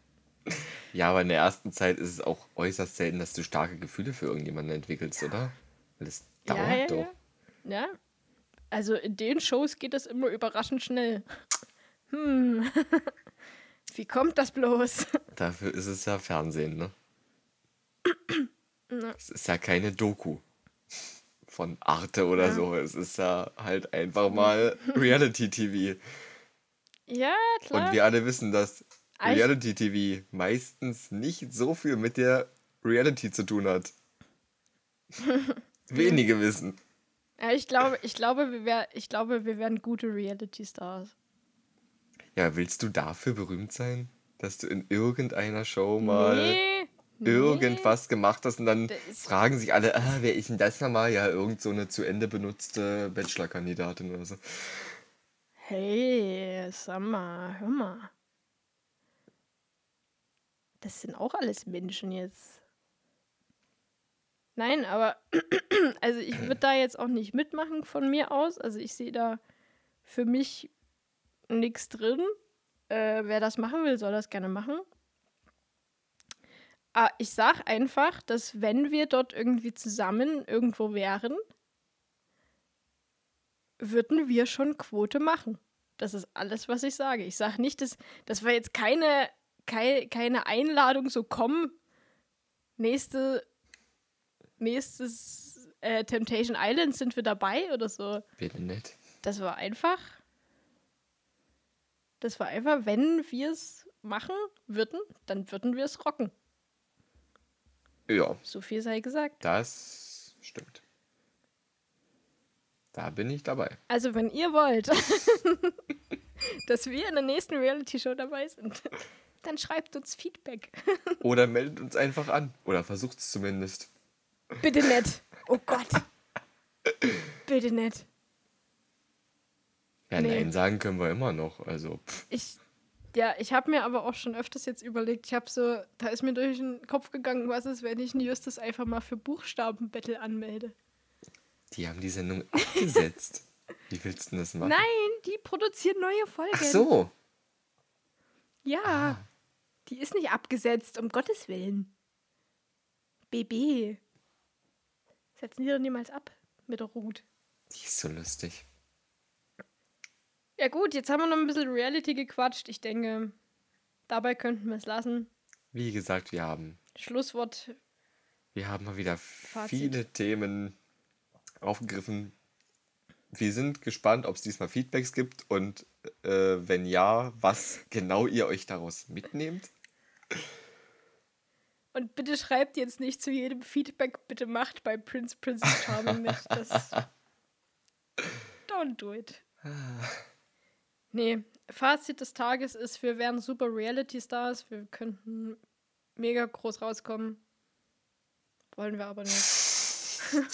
Ja, aber in der ersten Zeit ist es auch äußerst selten, dass du starke Gefühle für irgendjemanden entwickelst, oder? Weil das dauert ja, ja, doch. ja. Ja. Also in den Shows geht das immer überraschend schnell. Hm. Wie kommt das bloß? Dafür ist es ja Fernsehen, ne? Es ist ja keine Doku von Arte oder Ja. so. Es ist ja halt einfach mal Reality-TV. Ja, klar. Und wir alle wissen, dass Reality-TV meistens nicht so viel mit der Reality zu tun hat. Wenige wissen. Ja, ich glaube, ich glaube, wir wär, ich glaube, wir werden gute Reality-Stars. Ja, willst du dafür berühmt sein? Dass du in irgendeiner Show mal Nee, nee. irgendwas gemacht hast und dann fragen sich alle, ah, wer ist denn das nochmal? Ja, irgend so eine zu Ende benutzte Bachelor-Kandidatin oder so. Hey, sag mal, hör mal. Das sind auch alles Menschen jetzt. Nein, aber also ich würde da jetzt auch nicht mitmachen von mir aus. Also ich sehe da für mich nichts drin. Äh, wer das machen will, soll das gerne machen. Aber ich sag einfach, dass wenn wir dort irgendwie zusammen irgendwo wären, würden wir schon Quote machen. Das ist alles, was ich sage. Ich sage nicht, dass das war jetzt keine, keine, keine Einladung, so komm, nächste, nächstes äh, Temptation Island sind wir dabei oder so. Bitte nicht. Das war einfach. Das war einfach, wenn wir es machen würden, dann würden wir es rocken. Ja, So viel sei gesagt. das stimmt. Da bin ich dabei. Also, wenn ihr wollt, dass wir in der nächsten Reality-Show dabei sind, dann schreibt uns Feedback. Oder meldet uns einfach an. Oder versucht es zumindest. Bitte nicht. Oh Gott. Bitte nicht. Ja, Nee. nein sagen können wir immer noch. Also, pff, Ich, ja, ich habe mir aber auch schon öfters jetzt überlegt, ich habe so, da ist mir durch den Kopf gegangen, was ist, wenn ich einen Justus einfach mal für Buchstabenbattle anmelde. die haben die Sendung abgesetzt. Wie willst du denn das machen? Nein, die produzieren neue Folgen. Ach so. Ja. Die ist nicht abgesetzt, um Gottes Willen. BB. Setzen die doch niemals ab mit der Ruth. Die ist so lustig. Ja gut, jetzt haben wir noch ein bisschen Reality gequatscht. Ich denke, dabei könnten wir es lassen. Wie gesagt, wir haben, Schlusswort. wir haben mal wieder Fazit. viele Themen aufgegriffen. Wir sind gespannt, ob es diesmal Feedbacks gibt und äh, wenn ja, was genau ihr euch daraus mitnehmt. Und bitte schreibt jetzt nicht zu jedem Feedback, bitte macht bei Prince Princess Charming mit. Das Don't do it. Nee, Fazit des Tages ist, wir wären super Reality-Stars. Wir könnten mega groß rauskommen. Wollen wir aber nicht.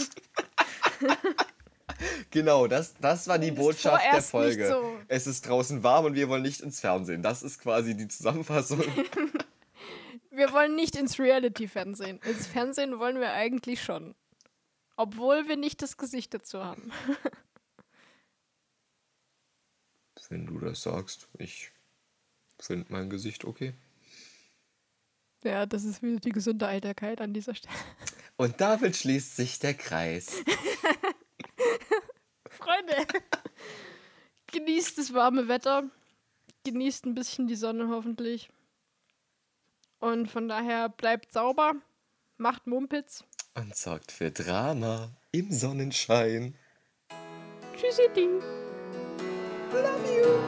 Genau, das, das war die Ist Botschaft der Folge. so. Es ist draußen warm und wir wollen nicht ins Fernsehen. Das ist quasi die Zusammenfassung. Wir wollen nicht ins Reality-Fernsehen. Ins Fernsehen wollen wir eigentlich schon. Obwohl wir nicht das Gesicht dazu haben. Wenn du das sagst, ich finde mein Gesicht okay. Ja, das ist wieder die gesunde Eitelkeit an dieser Stelle. Und damit schließt sich der Kreis. Freunde, genießt das warme Wetter. Genießt ein bisschen die Sonne hoffentlich. Und von daher bleibt sauber. Macht Mumpitz. Und sorgt für Drama im Sonnenschein. Tschüssi, Ding. Love you.